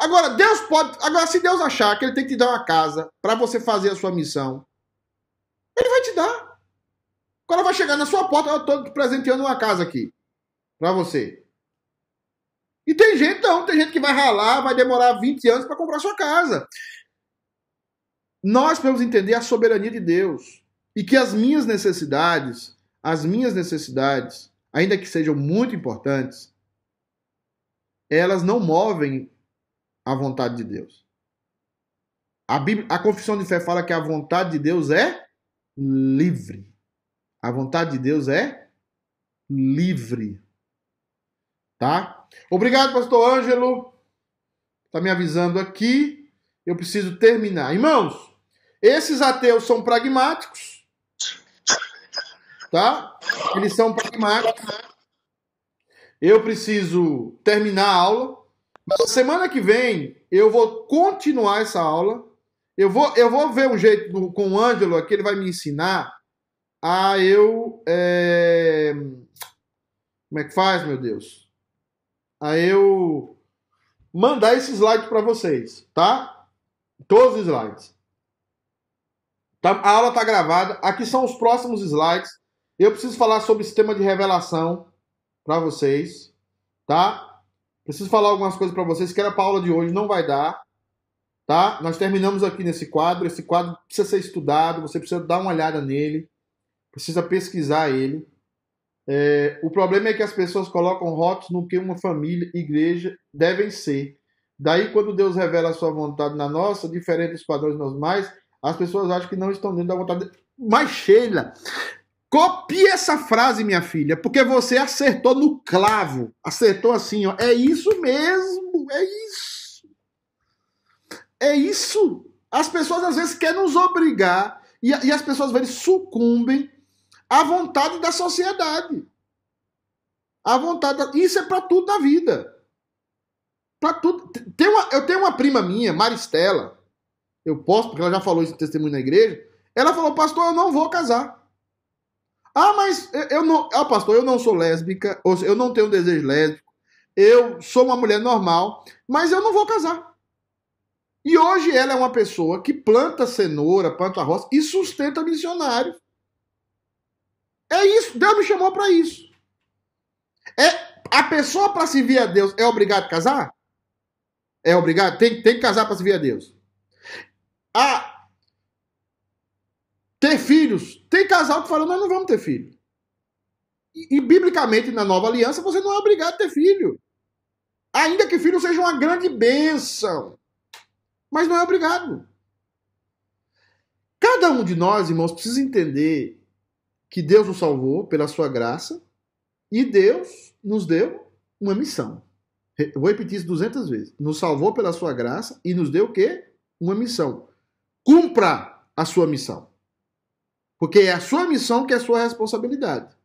Agora, Deus pode. Agora, se Deus achar que ele tem que te dar uma casa para você fazer a sua missão, ele vai te dar. Quando vai chegar na sua porta, eu estou presenteando uma casa aqui para você. E tem gente, não, tem gente que vai ralar, vai demorar 20 anos para comprar sua casa. Nós podemos entender a soberania de Deus e que as minhas necessidades, as minhas necessidades, ainda que sejam muito importantes, elas não movem a vontade de Deus. A, Bíblia, a confissão de fé fala que a vontade de Deus é livre. A vontade de Deus é livre. Tá? Obrigado, pastor Ângelo. Tá me avisando aqui. Eu preciso terminar. Irmãos, esses ateus são pragmáticos. Tá? Eles são pragmáticos. Eu preciso terminar a aula. Mas semana que vem eu vou continuar essa aula. Eu vou, eu vou ver um jeito do, com o Ângelo aqui, ele vai me ensinar a eu. É... Como é que faz, meu Deus? A eu mandar esse slide para vocês, tá? Todos os slides. Tá, a aula está gravada. Aqui são os próximos slides. Eu preciso falar sobre sistema de revelação para vocês, tá? Preciso falar algumas coisas para vocês que era para a aula de hoje, não vai dar. Tá? Nós terminamos aqui nesse quadro. Esse quadro precisa ser estudado, você precisa dar uma olhada nele, precisa pesquisar ele. É, o problema é que as pessoas colocam rótulos no que uma família, igreja devem ser. Daí, quando Deus revela a sua vontade na nossa, diferente dos padrões normais, as pessoas acham que não estão dentro da vontade. Mas, Sheila, Copie essa frase, minha filha, porque você acertou no clavo. Acertou assim, ó. É isso mesmo, é isso. É isso. As pessoas às vezes querem nos obrigar e, e as pessoas vezes sucumbem à vontade da sociedade. A vontade, da... isso é para tudo na vida. Para tudo. Tem uma, eu tenho uma prima minha, Maristela, eu posso, porque ela já falou isso em testemunho na igreja. Ela falou, pastor, eu não vou casar. Ah, mas eu não. Ah, pastor, eu não sou lésbica, ou eu não tenho desejo lésbico, eu sou uma mulher normal, mas eu não vou casar. E hoje ela é uma pessoa que planta cenoura, planta roça e sustenta missionários. É isso, Deus me chamou para isso. É a pessoa para servir a Deus é obrigado a casar? É obrigado? Tem, tem que casar para servir a Deus. Ah, ter filhos. Tem casal que fala, nós não vamos ter filho. E, e, biblicamente, na nova aliança, você não é obrigado a ter filho. Ainda que filho seja uma grande bênção. Mas não é obrigado. Cada um de nós, irmãos, precisa entender que Deus nos salvou pela sua graça e Deus nos deu uma missão. Vou repetir isso 200 vezes. Nos salvou pela sua graça e nos deu o quê? Uma missão. Cumpra a sua missão. Porque é a sua missão que é a sua responsabilidade.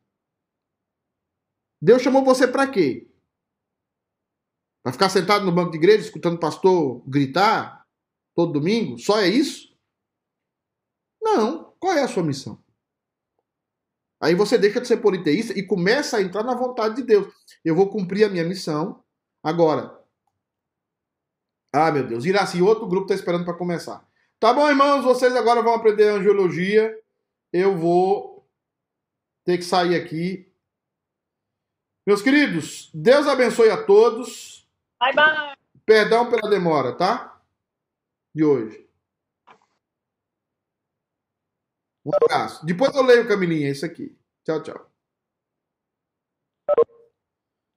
Deus chamou você para quê? Para ficar sentado no banco de igreja escutando o pastor gritar todo domingo? Só é isso? Não. Qual é a sua missão? Aí você deixa de ser politeísta e começa a entrar na vontade de Deus. Eu vou cumprir a minha missão. Agora. Ah, meu Deus. Iraci, outro grupo está esperando para começar. Tá bom, irmãos, vocês agora vão aprender angiologia. Eu vou ter que sair aqui. Meus queridos, Deus abençoe a todos. Bye, bye. Perdão pela demora, tá? De hoje. Um abraço. Depois eu leio o Camilinha, é isso aqui. Tchau, tchau.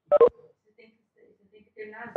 Você tem que, você tem que terminar.